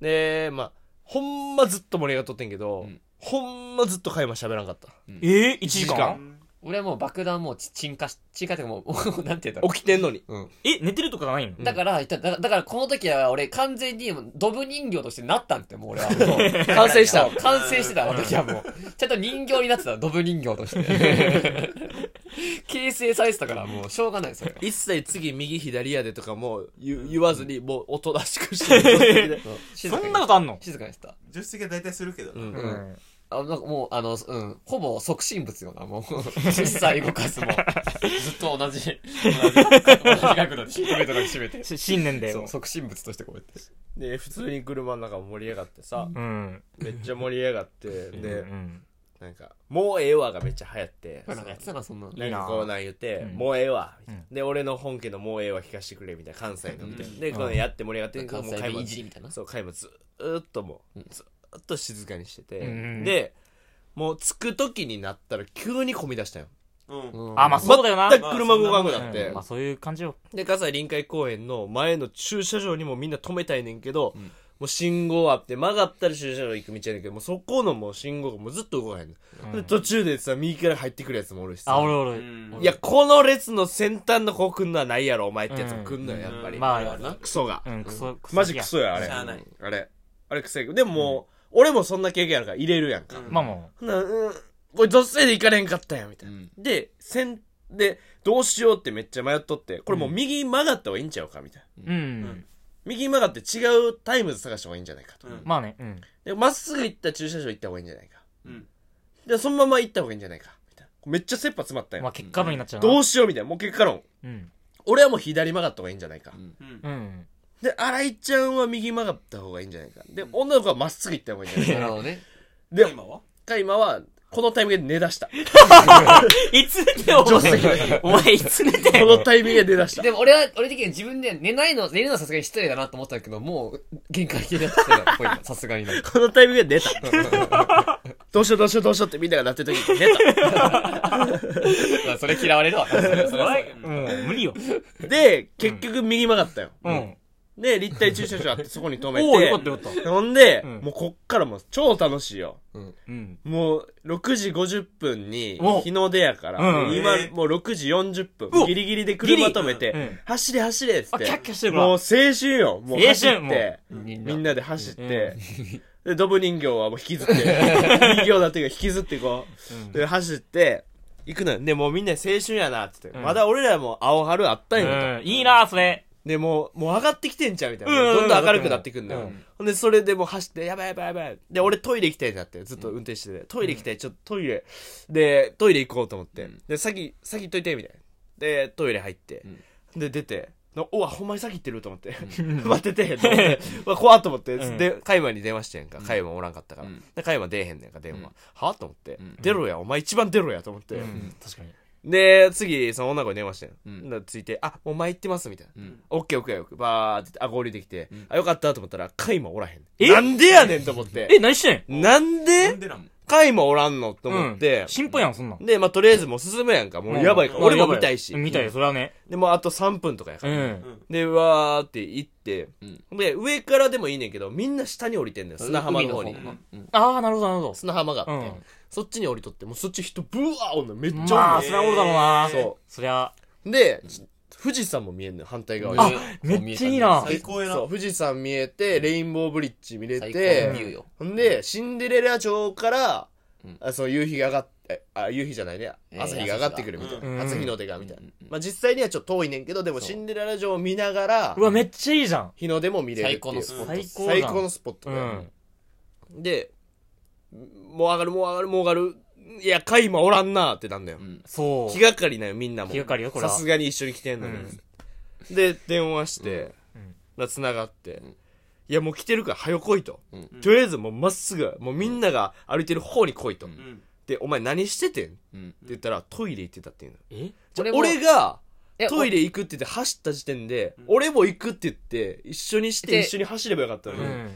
で、まあ、ほんまずっと盛り上がっとってんけどん、ほんまずっとカイマ喋らんかった。えー、1時間俺はもう爆弾もうち鎮火し、鎮火っていうかもう、も うなんて言うんだろ起きてんのに。う。え、寝てるとかがないの？うん。だから、だから、だからこの時は俺完全にドブ人形としてなったんって、もう俺は もう。完成した完成してた、あの時はもう。ちゃんと人形になってた、ドブ人形として。形成されてたから、もうしょうがない、それは。一切次右左やでとかも言言わずに、もうおとなしくして。そんなことあんの？静かにしてた。助手席は大体するけどなうんうん。あ、なんかもう、あの、うん、ほぼ即身仏よな、もう。実際動かすも。ずっと同じ、同じ、同じ角度でシートベルトだけ締めて。し新年で。そう、即身仏としてこうやって。で、普通に車の中も盛り上がってさ、うん。めっちゃ盛り上がって、うで、ん。なんか、もうええわがめっちゃ流行って、なんかやってたな、そんなの。なんかこうなん言って、うんもうええわ、みたいなうで、俺の本家のもうええわ聞かせてくれ、みたいな、関西のみたいな。で、んこのやって盛り上がって、関西弁もう買い物いじりみたいな。そう、買い物ずーっともう、ずーっと静かにしてて、うんで、もう着く時になったら急に混み出したよ。うんうんあ、まあそうだよな。全く車動かんくなってうんまあ。そういう感じよ。で、葛西臨海公園の前の駐車場にもみんな止めたいねんけど、んもう信号あって曲がったら駐車場行く道やねんけど、もうそこのもう信号がもうずっと動かへんで、途中でさ、右から入ってくるやつもおるしさ。あ、俺う俺。んいや、この列の先端の子来んのはないやろ、お前ってやつも来んのよ、うんやっぱり。まああるな。クソが。うん、クソ、クソ。マジクソや、あれ。しゃあないあれ。あれクソやでももう、俺もそんな経験あるから入れるやんか。うんまあもほな、うん、これ、どっせで行かれんかったやん、みたいな。うんで、先、で、どうしようってめっちゃ迷っとって、これもう右曲がった方がいいんちゃうかみたいな。うん。右曲がって違うタイムズ探した方がいいんじゃないかと。うんまあね、うん。で、まっすぐ行った駐車場行った方がいいんじゃないか。うんで、そのまま行った方がいいんじゃないか。みたいな。めっちゃ切羽詰まったよ。まあ結果論になっちゃうな。どうしようみたいな。もう結果論。うん。俺はもう左曲がった方がいいんじゃないか。うんうん。で、新井ちゃんは右曲がった方がいいんじゃないか。で、女の子はまっすぐ行った方がいいんじゃないか。なるほどね。で、今は？カイマは、このタイミングで寝出した。いつ寝てよ、お助手席前。お前いつ寝てこよ。のタイミングで寝出した。でも俺は、俺的には自分で寝ないの、寝るのはさすがに失礼だなと思ったけど、もう、限界的だったよ。これさすがに。このタイミングで寝た。どうしようどうしようどうしようってみんながなってる時に寝 まあそれ嫌われるわ。それそれお前もう無理よ。た。で、結局右曲がったよ。うん。で、立体駐車場あってそこに止めおお、よかったて。よかった。ほんで、うんもうこっからもう超楽しいよ。うん。もう、6時50分にお日の出やから、うんで今えーもう6時40分、ギリギリで車止めて、走れ走れっつって。あキャッキャしてもう青春よ。もう青走春って、みんなで走って、うんで、ドブ人形はもう引きずって、人形だっていうか引きずってこう、で、走って、行くのよ。で、もうみんな青春やなって言って、うんまだ俺らも青春あったん。いいな、それ。で、もう、もう上がってきてんちゃうみたいな。うんどんどん明るくなってくんだよ。で、それでもう走って、やばいやばいやばい。で、俺トイレ行きたいってなって、ずっと運転してて、トイレ行きたい、ちょっとトイレ。で、トイレ行こうと思って。で、先、先行っといて、みたいな。で、トイレ入って。で、出て、のうわ、ほんまに先行ってると思って。待ってて、わ、怖っと思って。うんで、カイマに電話してんか。カイマおらんかったからうん。で、カイマ出えへんねんか、電話。はと思ってん。出ろや、お前一番出ろや、と思って。うん。確かに。で、次、その女の子に電話してん。うんついて、あ、もう前行ってます、みたいな。うんオッケーオッケーオッケー。バーってあ、合流できて、んあ、よかったと思ったら、カイマおらへん。え？なんでやねんと思って。え、何してん？なんなでんでなん？カイマおらんのと思っうんて。心配やん、そんなん。で、まあ、とりあえずもう進むやんか。もうやばいから。俺も見たいし。見たいよ、それはね。で、もうあと3分とかやから。うん。で、わーって行って、うんで、上からでもいいねんけど、みんな下に降りてんねん。砂浜の方に。ああ、なるほど、なるほ砂浜があって、うんそっちに降りとって、もうそっち人ブワーおんのめっちゃおんど。のまあ、そりゃおるだろうな。そそりゃ。う。で、富士山も見えんのよ、反対側に。あめっちゃいいな最高やなそう、富士山見えて、レインボーブリッジ見れ最高のてビュー、よ。ほんで、シンデレラ城から、うんあそう、夕日が上がって、あ、夕日じゃないね。えー朝日が上がってくるみたいうんな。初日の出がみたいなうん。まあ実際にはちょっと遠いねんけど、でもシンデレラ城を見ながらう、わ、めっちゃいいじゃん。日の出も見れるっていう。最高のスポット最高最だ。高のスポットうん。で、もう上がる、もう上がる、もう上がる。いや、カイマおらんなってなんだよ。そう。気がかりなよ、みんなも。気がかりよこれはさすがに一緒に来てんのに。うんで、電話して、うんな繋がって、いや、もう来てるから、早来いと。うんとりあえずもうまっすぐ、もうみんなが歩いてる方に来いと。うんで、お前何しててん？ってうん言ったら、トイレ行ってたっていうの。え？じゃ俺が、トイレ行くって言って走った時点で、俺も行くって言って、一緒にしてで一緒に走ればよかったのに、うん。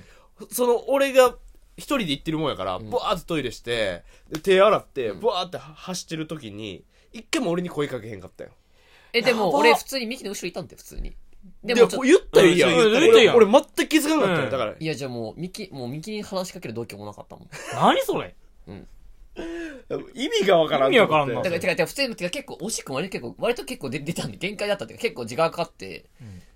その俺が一人で行ってるもんやから、バーってトイレして、で手洗って、バーって走ってる時に、一回も俺に声かけへんかったよ。え、でも俺普通にミキの後ろいたんだよ、普通に。ででもちょっと、言ったらいいやん。うん言ったらいいやん俺、俺全く気づかなかったよ。うんだから、いやじゃあもうミキ、もうミキに話しかける度胸もなかったもん。何それ？意味がわからん。意味わからんなだから、てか、てか普通に、てか結構、惜しくも割と結構、割と結構出出たんで、限界だったっていうか、結構時間かかって、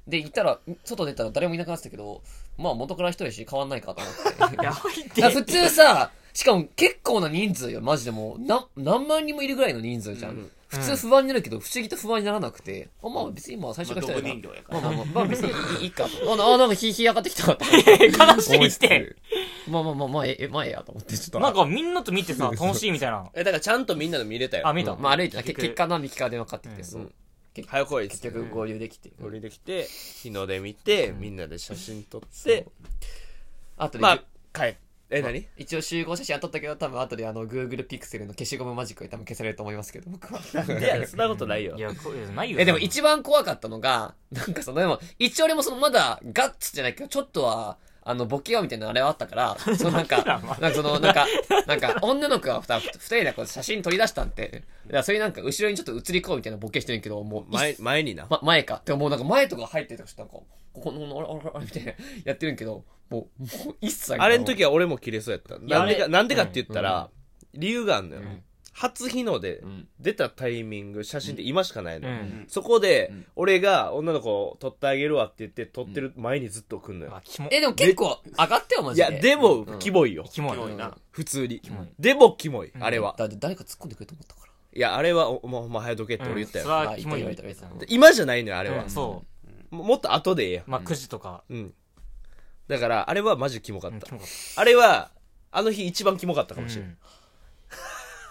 で、行ったら、外出たら誰もいなくなってたけど、まあ元から一人やし変わんないかと思って。やばいってだから普通さ、しかも結構な人数よ、マジでもう、な、何万人もいるぐらいの人数じゃん。普通不安になるけど、不思議と不安にならなくて、あまあ別にまあ最初からまあやまあまあまあ、まあ別にいいいいかと。あ、なあなんか火、火上がってきたと。悲しいって。まあまあまあまあ、え、え、まあええやと思って、ちょっと。なんかみんなと見てさ、楽しいみたいな。え、だからちゃんとみんなの見れたよ。あ、見た。まあ歩いてた。け結果何匹か電話かかってきて、うんそう。早来いっつって結局合流できて。降りてきて、日の出見て、みんなで写真撮って、あとで、まあ、帰っえ、何？一応集合写真は撮ったけど、多分後であの、Google Pixel の消しゴムマジックで多分消されると思いますけど、僕は。いや、そんなことないよい。や、これないよ。え、でも一番怖かったのが、なんかその、でも、一応俺もそのまだガッツじゃないけど、ちょっとは、あの、ボケようみたいなあれはあったから、そのなんか、なんかその、なんか、なんか、女の子が二二人でこう写真撮り出したんって、だからそれなんか後ろにちょっと映り込むみたいなボケしてるけど、もう、前、前にな。ま、前か。でももうなんか前とか入ってるとかしてなんか、ここの、あれ、あれ、あれ、みたいな、やってるけど、もう、もう一切。あれの時は俺も切れそうやった。やなんでか、なんでかって言ったら、理由があるのよん。初日の出ん、出たタイミング、写真って今しかないの。そこで、俺が女の子を撮ってあげるわって言って、撮ってる前にずっと来んのよ。え、でも結構上がってよ、マジで。いや、でも、キモいよ。キモい。な。普通にモい。でも、キモい。あれは。だって誰か突っ込んでくれると思ったから。いや、あれは、おもう、お前早どけって俺言ったよ。それはキモい今じゃないのよ、あれはうん。そももっと後でええやう。まあ、9時とか。ん。うん。だから、あれはマジキモかったうんキ。モかっあれは、あの日一番キモかったかた。もしれない。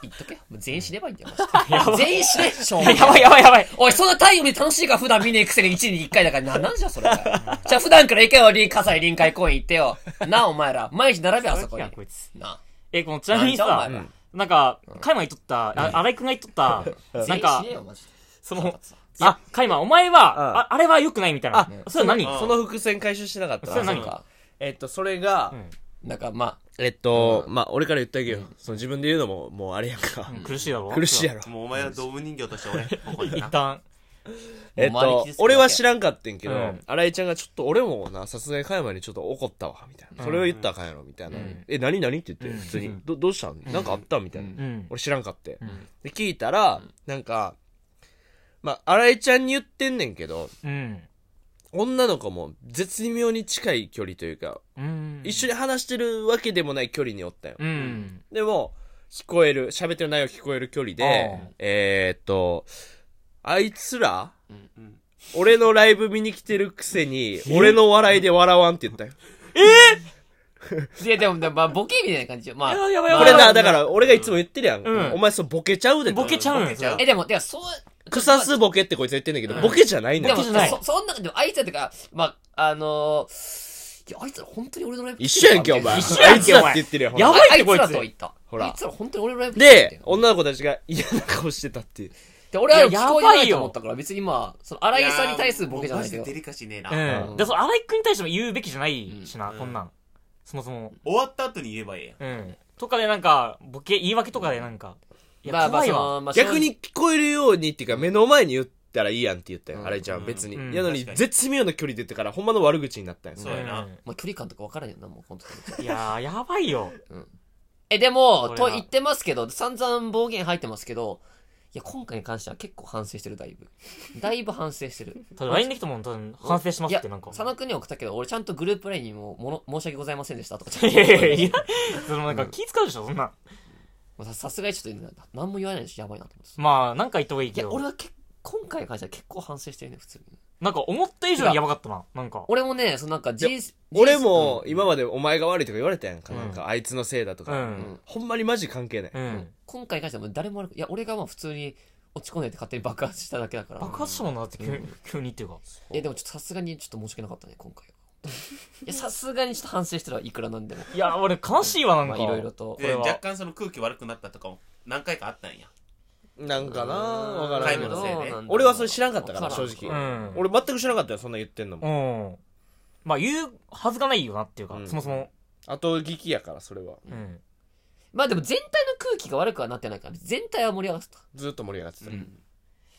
言っとけ。もう全員死ねばいいんだよ。マジで全員死ね、しょううんやばいやばいやばい。おい、そんな太陽に楽しいから普段見ねえくせに1年に1回だから、なんなんじゃそれ。じゃあ普段から行けよ、臨葛西臨海公園行ってよ。なあ、お前ら。毎日並べ、あそこにや。こいつ。なえ、このちなみにさなんか、カイマ言っとった、あ荒井くんが言っとった、あ。なんか。その、いや、カイマ、お前は、ああれは良くないみたいなあ。それは何？あその伏線回収してなかったそれは何？なんか、えっと、それが、うんなんか、まえっと、まあ、俺から言ってあげよう。その自分で言うのも、もうあれやんか。苦しいだろ苦しいやろ。もうお前は動物人形として俺、ここにな。一旦。えっと俺は知らんかってんけどうん、新井ちゃんがちょっと俺もな、さすがに加山にちょっと怒ったわ、みたいな。それを言ったらあかんやろ、みたいなうん。え、何何って言って、うん普通に。ど、どうしたんなんかあったみたいなう。うん。俺知らんかって。うんで、聞いたら、なんか、まあ、新井ちゃんに言ってんねんけど、うん。女の子も絶妙に近い距離というか、うん。一緒に話してるわけでもない距離におったよ。うん。でも、聞こえる、喋ってる内容聞こえる距離でえーっと、あいつら、うん俺のライブ見に来てるくせに、俺の笑いで笑わんって言ったよ。あ。で、でも、でもまあ、ボケみたいな感じよ。まあ、やばいやばいやばいこれな、だから俺がいつも言ってるやん。うんお前そうボケちゃうでと。ボケちゃうんボケちゃうえ、でも、でも、そう、草すボケってこいつ言ってんだけど、ボケじゃないんだでも、よ。ボケじゃないそ、そんな、でも、あいつらってか、まあ、あのー、いや、あいつら本当に俺のライブ一緒やんけ、お前。あい一緒やんけつらって言ってるやん。ほらやばいってこいつあいつらとは言った。ほらあいつら本当に俺のライブ来てでた、よ女の子たちが嫌な顔してたっていう。で、俺はい聞やこえないやばいよと思ったから、別にまあ、その、荒井さんに対するボケじゃないけどマジで。デリカシーねえな。うん。で、その荒井くんに対しても言うべきじゃないしな、うんこんなん。そもそも。終わった後に言えばええやん。うん。とかでなんか、ボケ、言い訳とかでなんか、いや、まあまあ、怖いわ。その、まあ、逆に聞こえるようにっていうか、目の前に言ったらいいやんって言ったよ。うんあれちゃん、別に。うんやのに絶妙な距離で言ってから、ほんまの悪口になったんや。そうやなまあ、距離感とか分からんよな、もう、本当に。いやー、やばいよ。え、でも、と言ってますけど、散々暴言入ってますけど、いや、今回に関しては結構反省してる、だいぶ。だいぶ反省してる。ただ LINE できたもん、多分反省しますってなんか。佐野くんに送ったけど、俺ちゃんとグループ LINE にも、もの、申し訳ございませんでしたとかちゃんといやいやいやいや、そのなんか気使うでしょ、そんな。まあささすがにちょっと、何も言わないし、やばいなと思って。まあ、なんか言った方がいいいや、けど。俺はけ今回に関しては結構反省してるね、普通に。なんか思った以上にやばかったな。なんか。俺もね、そのなんか人生、俺も、今までお前が悪いとか言われたやんか。うんなんか、あいつのせいだとうか。ん。ほんまにマジ関係ない。うん。今回に関してはもう誰も悪く、いや、俺がまあ普通に落ち込んでて勝手に爆発しただけだから。爆発したもんなって急急にっていうか。いや、でもちょっとさすがにちょっと申し訳なかったね、今回は。いや、さすがにちょっと反省してるわ、いくらなんでも。いや、俺悲しいわ、なんまあ、か。いろいろと。で、これは若干その空気悪くなったとかも何回かあったんや。なんかなわからんけど買い物。せいでどうなんだろう俺はそれ知らんかったから、正直。うん。俺全く知らんかったよ、そんな言ってんのも。うん。まあ、言うはずがないよなっていうかう、んそもそも。後聞きやから、それは。うん。まあでも全体の空気が悪くはなってないから、全体は盛り上がってた。ずっと盛り上がってた。うん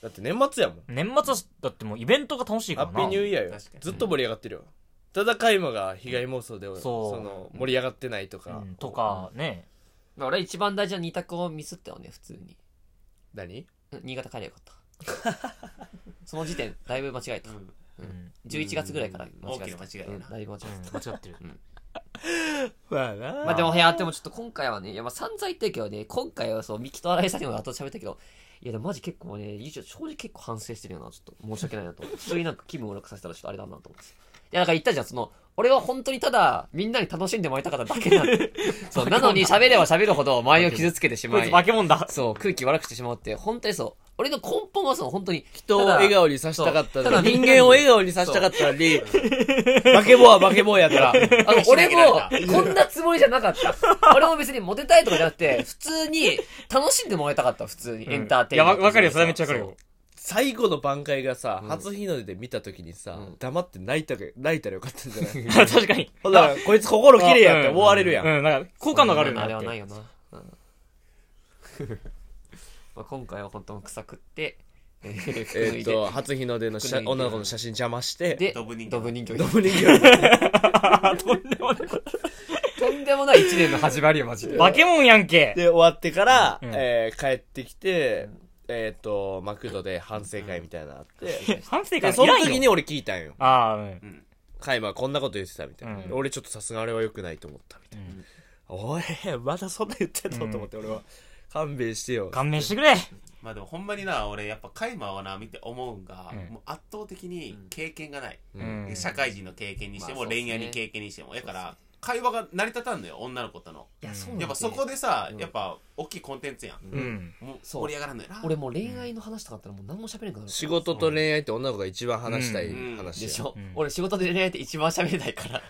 だって年末やもん。年末はだってもうイベントが楽しいからな。ハッピーニューイヤーよ確かに。ずっと盛り上がってるよ。ただ、カイマが被害妄想で、その、盛り上がってないとかう。んとか、ね。まあ俺は一番大事な二択をミスったよね、普通に。何？うん新潟帰りゃよかった。その時点、だいぶ間違えた。うんうん。11月ぐらいから間違えた。大きな間違いやなうんだいぶ間違えた。うん間違ってる。まあなまあでも、いや、でもちょっと今回はね、いや、まあ散々言ってるけどね、今回はそう、ミキと新井さんにも後で喋ったけど、いや、でもマジ結構ね、正直結構反省してるよな、ちょっと申し訳ないなと。普通になんか気分悪くさせたらちょっとあれだなと思って。いや、だから言ったじゃん、その、俺は本当にただ、みんなに楽しんでもらいたかっただけなんだ。そう、なのに喋れば喋るほど周りを傷つけてしまいこいつ、化け物だ。そう、空気悪くしてしまうって、本当にそう。俺の根本はその、本当に、人を笑顔にさせたかったただのに、人間を笑顔にさせたかったのに、化け物は化け物やから。あの、俺もこんなつもりじゃなかった。俺も別にモテたいとかじゃなくて、普通に楽しんでもらいたかった、普通に。エンターテイいや、ンメント。わわかるよ、それはめっちゃわかるよ。最後の挽回がさ、うん初日の出で見た時にさうん、黙って泣いたか、泣いたらよかったんじゃない？確かに。ほら、こいつ心綺麗やって思われるやん。うん、なんか、好感度があるよあなって。れはないよな。うんまあ今回は本当に臭くって、えーっと、初日の出の女の子の写真邪魔して、で、ドブ人形ドブ人形。ドブ人形 とんでもない。とんでもない一年の始まりよ、マジで。化け物やんけ。で終わってから、うんえー帰ってきて、えーっと、マクドで反省会みたいなのあって、反省会いらんよの時に俺聞いたんよ。ああ、うん。カイマはこんなこと言ってたみたいな。うん俺ちょっとさすがあれは良くないと思ったみたいな。おい、まだそんな言ってんの、うんと思って俺は。勘弁してよ。勘弁してくれ。まあでもほんまにな俺やっぱカイマはな見て思うんが、うん。もう圧倒的に経験がない、うん。社会人の経験にしても、まあそうっすね。恋愛に経験にしても。だから会話が成り立たんのよ女の子との。いやそうなんだよ。やっぱそこでさ、うん。やっぱ大きいコンテンツやん、うん。もうそう。盛り上がらんのよな。俺もう恋愛の話とかあったらもう何も喋れなくなる。仕事と恋愛って女の子が一番話したいうん。話や。でしょ、うん。俺仕事で恋愛って一番喋れないから。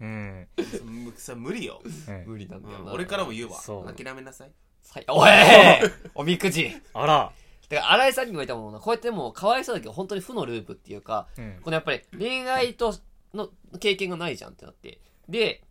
うん。むさ無理よ、うん無理なんだよな、うん。俺からも言うわ。そう。諦めなさいはい。おいおみくじ。あら。だから新井さんにも言ったもんなこうやってもうかわいそうだけど本当に負のループっていうかうん。このやっぱり恋愛との経験がないじゃんってなって。で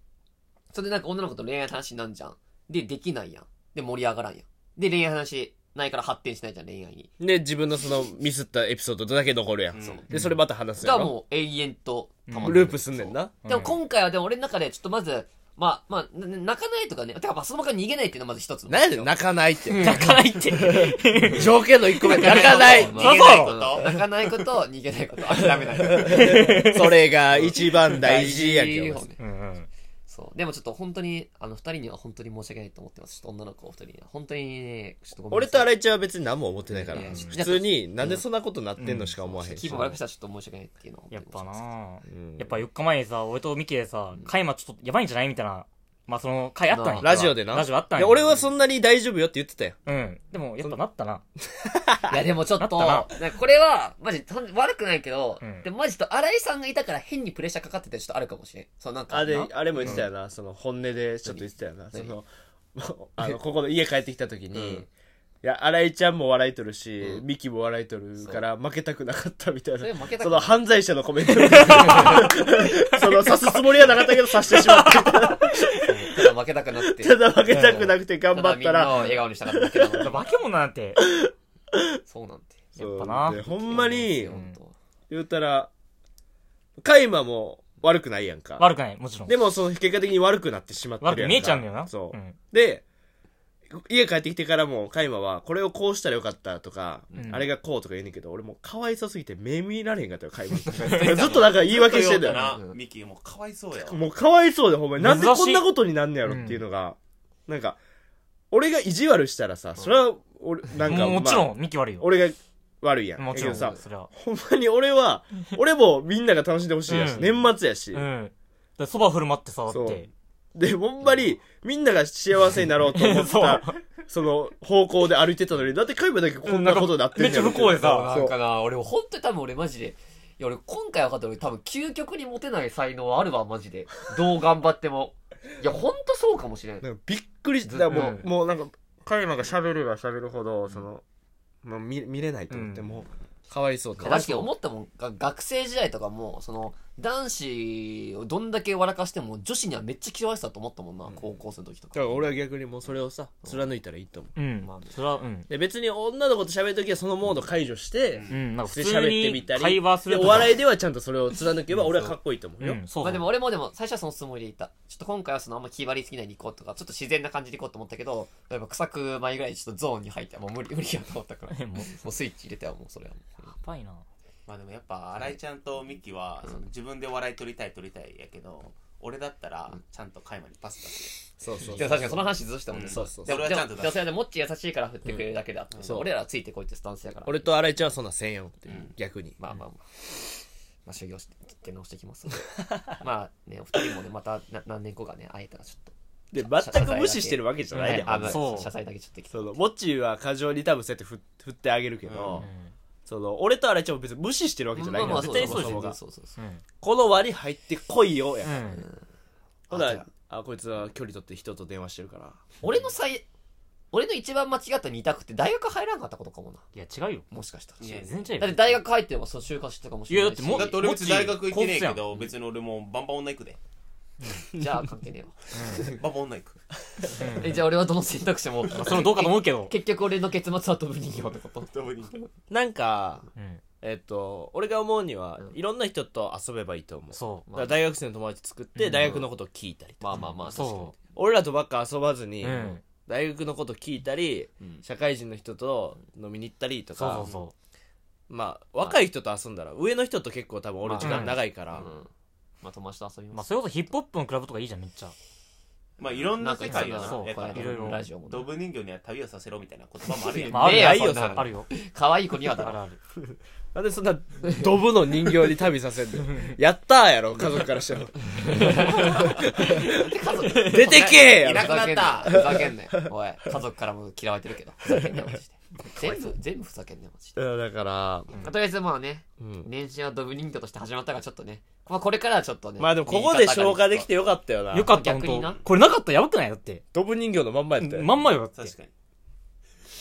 それでなんか女の子と恋愛の話になんじゃん。でできないやん。で盛り上がらんやん。で恋愛の話ないから発展しないじゃん恋愛に。で自分のそのミスったエピソードだけ残るやん、そうでそれまた話すがやろ。もう永遠とたまループすんねんな。でも今回はでも俺の中でちょっとまずまあまあな泣かないとかね。てかまあその場から逃げないっていうのがまず一つの何やねん泣かないって？泣かないって。条件の一個目。泣かない。ま逃げないこと泣かないこと逃げないこと。諦めない それが一番大事やけど大事うんうんそう。でもちょっと本当にあの二人には本当に申し訳ないと思ってます。ちょっと女の子お二人には。本当にねちょっとごめん俺なさい。と新井ちゃんは別に何も思ってないから。いやいや普通になんでそんなことなってんのしか思わへん。し気分悪くしたらちょっと申し訳ないっていうのはやっぱな。うん。やっぱ4日前にさ俺とミキでさカイマちょっとやばいんじゃないみたいなまあその回あったんや。ラジオでな。ラジオあったんや。いや俺はそんなに大丈夫よって言ってたよ。うん。でもやっぱな。ったな。いやでもちょっと。これはマジ悪くないけど、うん。でもマジと新井さんがいたから変にプレッシャーかかっててちょっとあるかもしれん。そうなんかあれな。あれも言ってたよな。その本音でちょっと言ってたよな。そ何の あのここの家帰ってきた時にうん。いや新井ちゃんも笑いとるしうん。ミキも笑いとるから負けたくなかったみたいな。負けたくない。その犯罪者のコメントその刺すつもりはなかったけど刺してしまった。み ただ負けたくなって。ただ負けたくなくて頑張ったみんなをら笑顔にしたかった。だけなのに化け物なんてそうなんて。やっぱな。でほんまに言うたらカイマも悪くないやんか。悪くないもちろん。でもその結果的に悪くなってしまってるやんか。悪く見えちゃうんだよな。そう、ん。で家帰ってきてからもカイマはこれをこうしたらよかったとか、うん。あれがこうとか言うねんけど俺もうかわいそうすぎて目見られへんかったよカイマ。ずっとなんか言い訳してんだよな。ミキもうかわいそうやわ。もうかわいそうでほんまに。なんでこんなことになんねやろっていうのが、なんか俺が意地悪したらさそれは俺なんかももちろまあんミキ悪いよ。俺が悪いやんもちろんだけどさそれは。ほんまに俺は 俺もみんなが楽しんでほしいやし、うん。年末やし、うん。でそば振る舞ってさだそう。ってで、ほんまに、みんなが幸せになろうと思った、その方向で歩いてたのに、だってカイマだけこんなことになってんめっちゃ不幸でさなんかな俺本当に多分俺マジでいや俺今回分かった俺多分究極にモテない才能あるわマジで。どう頑張っても。いや本当そうかもしれん。なんかびっくりして、だからもう、うんもうなんか、カイマが喋れば喋るほど、その、まあ、見見れないと思って、うん。もう、かわいそうって。だって思ったもん。が学生時代とかもその男子をどんだけ笑かしても女子にはめっちゃ嫌われてたと思ったもんな、高校生の時とか。だから俺は逆にもうそれをさ、貫いたらいいと思う。うん。まあね。それはうん。で、別に女の子と喋るときはそのモード解除して、うん。なんかで喋って普通にみたり、会話するでとか。お笑いではちゃんとそれを貫けば俺はかっこいいと思うよ。うん。そうまあでも俺もでも最初はそのつもりでいた。ちょっと今回はそのあんま気張りすぎないに行こうとかちょっと自然な感じで行こうと思ったけど例えば臭く前ぐらいちょっとゾーンに入ってもう無理無理やと思ったから。えもうもうスイッチ入れたよもうそれはもう。やばいなまあでもやっぱ新井ちゃんとミキは、その自分で笑い取りたい取りたいやけど俺だったらちゃんとカイマにパス出すそうそうでも確かにその話ずっとしたもんね、うん。そうそうでもそれはちゃんと出す。でもそれはねもっち優しいから振ってくれるだけであって、そう。俺らはついてこいってスタンスやから。俺と新井ちゃんはそんなせんよっていう、うん。逆に。まあまあまあ、まあ修行して出直してきます。の でまあねお二人もねまたな何年後かね会えたらちょっと。で、全く無視してるわけじゃないで、あまあそう。謝罪だけちょっと来てその、モッチーは過剰に多分そうやって振振ってあげるけど、うんその、俺と新井ちゃんも別に無視してるわけじゃないから、まあまあ絶対そもそもが。そうそうそううんこの輪に入ってこいよ、や。うん。ほなあこいつは距離取って人と電話してるから。俺の最俺の一番間違った二択って大学入らんかったことかもな。いや違うよ。もしかしたら。いや全然違うよ。だって大学入ってればそう就活してたかもしれないし。いやだってもだって俺別に大学行ってねえけもど別に俺もうバンバン女行くでじゃあ関係ねえわ。バンバン女行く。えじゃあ俺はどの選択肢も。まあそれもどうかと思うけど。結局俺の結末は飛ぶ人形ってこと。どうになんか、うん。えっと、俺が思うには、いろんな人と遊べばいいと思う。そうだから大学生の友達作って、大学のことを聞いたりとか。まあまあまあ確かに。そ俺らとばっか遊ばずに、うん。大学のこと聞いたり、うん。社会人の人と飲みに行ったりとか、そうそうそまあ、若い人と遊んだら、上の人と結構多分俺時間長いから、うんまあ友達と遊びうまあますそれこそヒップホップのクラブとかいいじゃんめっちゃ。まあいろんななん世界よな。そう。やからいろいろ。ラジオもドブ人形には旅をさせろみたいな言葉もあるやん。まあ、あるねえやよ、そんなの。あるよ。可愛い子にはだろ。あるある。なんでそんな、ドブの人形に旅させんの やったーやろ、家族からしたら。出てけえやろ。いなくなった。ふざけんなよふざけんなよおい家族からも嫌われてるけど。ふざけんなよマジで全部全部ふざけんなよマジで。うんだから、まあとりあえずまあねうん。年始はドブ人形として始まったからちょっとねまあこれからはちょっとねまあでもここで消化できてよかったよな。よかった、逆にな。本当。これなかったらやばくない？だって。ドブ人形のまんまやったよ。まんまよ、だって。確かに。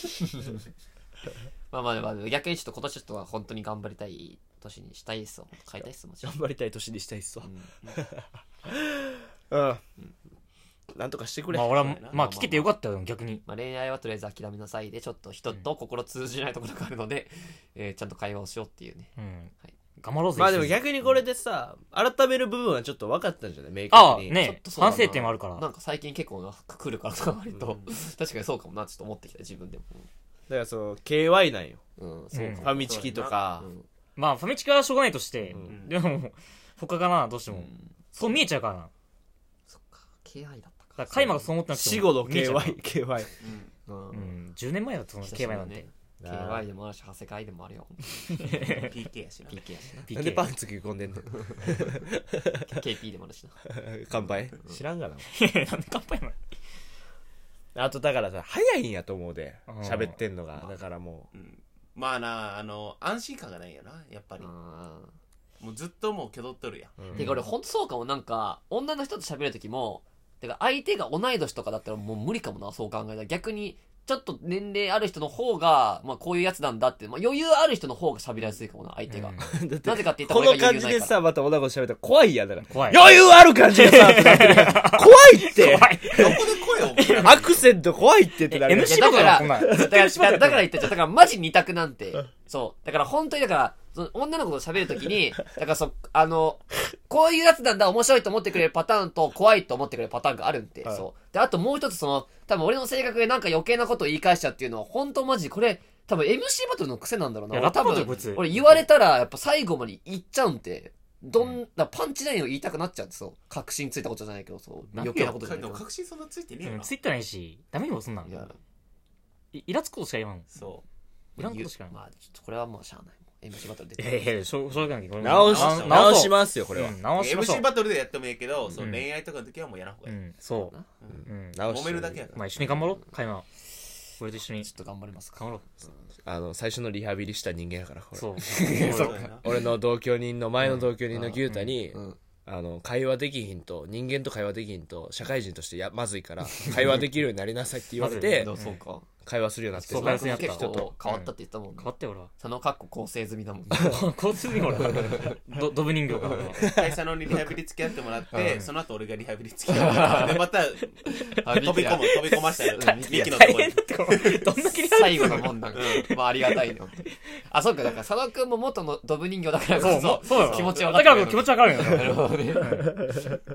まあまあまあ逆にちょっと今年ちょっとは本当に頑張りたい年にしたいっすよ買いたいっすマジで頑張りたい年にしたいっすわ。う。ん。うん。なんとかしてくれまあ。俺はまあ聞けてよかったよ、逆に。まあ、恋愛はとりあえず諦めなさいでちょっと人と心通じないところがあるので、えーちゃんと会話をしようっていうねうんはい。頑張ろうぜ。まあでも一緒に逆にこれでさ、改める部分はちょっと分かったんじゃない？明ああ、確に。ちょっねとそうだな反省点もあるから。なんか最近結構な来るからさ割と、確かにそうかもなちょっと思ってきた自分でもだからその、KY なんよ。うんそううんファミチキとかう。んまあ、ファミチキはしょうがないとしてん、でも、他かな、どうしても。うんそう見えちゃうからな。だそっか KI だかから、カイマがそう思ってなくても。死後の見えちゃうから。KY、KY。うん。うん、10年前だとその久しぶ KY りなんて。ね。KY でもあるし長谷会でもあるよ。PK やしな。PK やしな。な。んでパンツ着込んでんの？KP でもあるしな。乾杯？知らんがな。なんで乾杯なのあとだからさ、早いんやと思うで。うん。喋ってんのが。だからもう。ん。まあなあの安心感がないよなやっぱり。あもうずっともう挙動っとるやん。てか俺ほんとそうかも。なんか女の人と喋る時もてか相手が同い年とかだったらもう無理かもなそう考えたら逆にちょっと年齢ある人の方が、まあこういうやつなんだって、まあ余裕ある人の方が喋りやすいかもな、相手が。うんだってなぜかって言ったらこの。感じでさ、また女の子と喋ったら怖いやんだから。怖い。余裕ある感じでさ、ってなって 怖いって怖い。どこで声を？アクセント怖いってってなる MC だから、だから、だだから言ったじゃん。だからマジ二択なんて。そう。だから本当にだから、その女の子と喋るときに、だからそ、あの、こういうやつなんだ、面白いと思ってくれるパターンと、怖いと思ってくれるパターンがあるんで、はいそう。で、あともう一つその、多分俺の性格でなんか余計なことを言い返しちゃうっていうのは、本当マジこれ、多分 MC バトルの癖なんだろうな。いや俺多分ラップバトルこいつ、俺言われたら、やっぱ最後まで言っちゃうんで、どん、だパンチラインを言いたくなっちゃうんですよ。確信ついたことじゃないけど、そう。余計なことじゃないでけど。も確信そんなついてねえよなうんツイッターないし、ダメよ、そんなん。いや、いイラつくことしか言わん。そいらんことしかない。まあ、ちょっとこれはもうしゃあない。MC バトルで。いやいやいや、しょうしょういけど。直し直そう直しますよこれは、うん直しましょう MC バトルでやってもいいけど、そううん恋愛とかの時はもうやらんほうがいい、うん、そう。なうん。直し揉めるだけやからまあ一緒に頑張ろう、会話。俺と一緒にちょっと頑張りますか。頑張ろう。あの最初のリハビリした人間やからこれそう。そうやな 俺の同居人の前の同居人の牛太に、うん。あの会話できひんと人間と会話できひんと社会人としてやまずいから会話できるようになりなさいって言われてそうか。会話するようになってそう会話するようになった結構変わったって言ったもんね変わったよ、俺は。その格好構成済みだもん。交通にほら、どドブ人形から。会社のにリハビリ付き合ってもらって、その後俺がリハビリ付き合ってでまた 飛び込む飛び込ましたよミキのとこに大変だってこれ、どんだけリハ最後のもんなんか。まあありがたいね。あ、そうか、だから佐野くんも元のドブ人形だからこそ、そうよ。気持ちわだから気持ちわかるよ。なるほどね。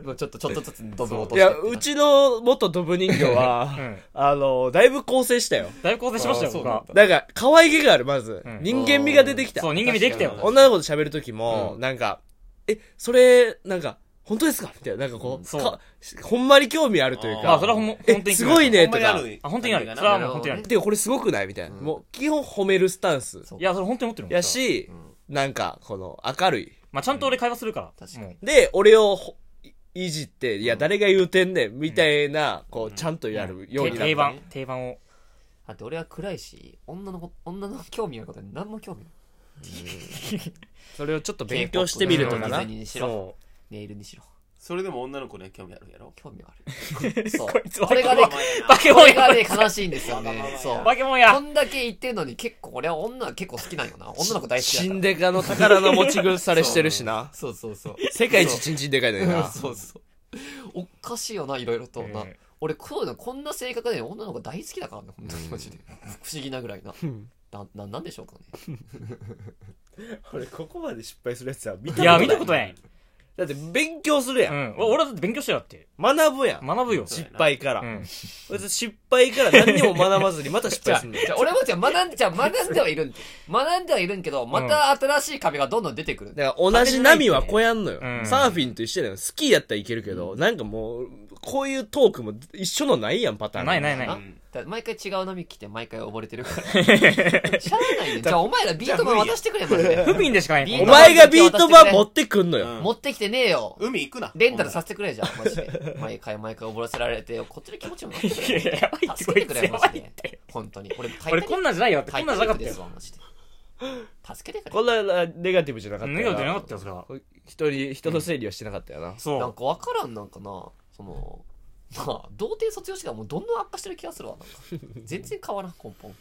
もうちょっと、ちょっとずつドブを落といしてって。やうちの元ドブ人形は、うんあのだいぶ構成したよだいぶ構成しましたよ、僕は。だ。から可愛げがあるまず、うん。人間味が出てきた。そう、人間味できたよ。女の子と喋る時も、うん。なんかえそれなんか本当ですか？みたいな。なんかこう、そう。かほんまに興味あるというあか。まあ、それはほん本当に。すごいねとか。ある。あ、本当にある。それはもう本当にある。てかこれすごくない？みたいな、もう基本褒めるスタンス。いや、それ本当に思ってるもん。や、し、なんかこの明るい。まあ、ちゃんと俺会話するから。確かにで俺をいじっていや誰が言うてんねんみたいな、こうちゃんとやるようになった、定番、定番を。だって俺は暗いし、女の子、女の興味あることに何も興味？ない。それをちょっと勉強してみるとかなディズニーにしろ、そネイルにしろ。それでも女の子には興味あるんやろ興味ある。そう。こいつはこれがね、バケモンやこれがね、悲しいんですよね。そう。バケモンやこんだけ言ってるのに結構、俺は女結構好きなんよな。女の子大好きだから。チンデカの宝の持ち腐れしてるしなそうそうそう。世界一チンチンでかいのにな そうそう。おかしいよな、いろいろとな。うん俺、こういうの、こんな性格で女の子大好きだからね、本当にマジで。不思議なぐらいな。な、な、なんでしょうかね。俺ここまで失敗するやつは見たことないいや、見たことない。だって勉強するや、うんん。俺俺だって勉強したよだって。学ぶやん。学ぶよ。失敗から。うん。失敗から何にも学ばずにまた失敗する俺もじゃあ学んで、じゃあ学んではいるんで。学んではいるんけど、また新しい壁がどんどん出てくる。だから同じ波はこやんのよ。うんサーフィンと一緒だよ。スキーやったらいけるけど、なんかもう、こういうトークも一緒のないやん、パターン。ないないない。毎回違う波来て毎回溺れてるから。しゃあないよ。じゃあお前らビート板渡してくれ、マジで。不憫でしかない。ビートお前がビート板持ってくんのよ。うん持ってきてねえよ。海行くな。レンタルさせてくれじゃん、マジで。毎回毎回溺らせられて、こっちの気持ちもなってくいやれ。やばいって助けてくれ、マジでって。本当に。俺、俺こんなんじゃないよって。こんなんじゃなかったよ。助けてくれ。こんなネガティブじゃなかったよネガティブじゃなかったよ、それは。人に、人の整理はしてなかったよな。そう。なんかわからんなんかな、その、まあ、童貞卒業してからもうどんどん悪化してる気がするわ、なんか。全然変わらん、根本。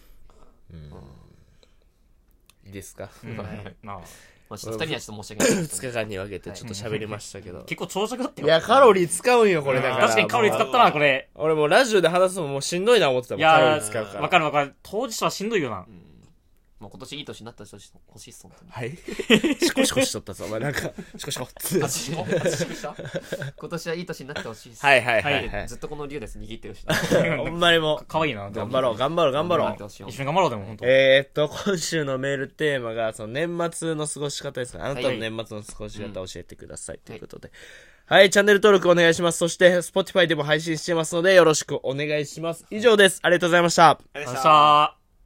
いいですか？うん まあ、まあ、ちょっと二人にはちょっと申し訳ない。2日間に分けてちょっと喋りましたけど。結構長尺だったよ。いや、カロリー使うんよ、これだから。確かにカロリー使ったな、これ。俺もうラジオで話すのもうしんどいな思ってたもん。いカロリやー使うから。わかるわかる。当事者はしんどいよな。まあ、今年いい年になった人欲しいっす、本当に。はい。シコシコしとったぞ、お前なんか、シコシコって。あしこあした今年はいい年になってほしいっす。はいはいはいはいず。っとこの竜です握ってるし。ほんまにもう、かわいいな。頑張ろう、頑張ろう、頑張ろう。う一緒に頑張ろう、でも、本当。えー、っと、今週のメールテーマが、その年末の過ごし方ですね。あなたの年末の過ごし方を教えてください。ということで。はい、チャンネル登録お願いします。そして、Spotify でも配信してますので、よろしくお願いします。以上です。ありがとうございました。ありがとうございましした。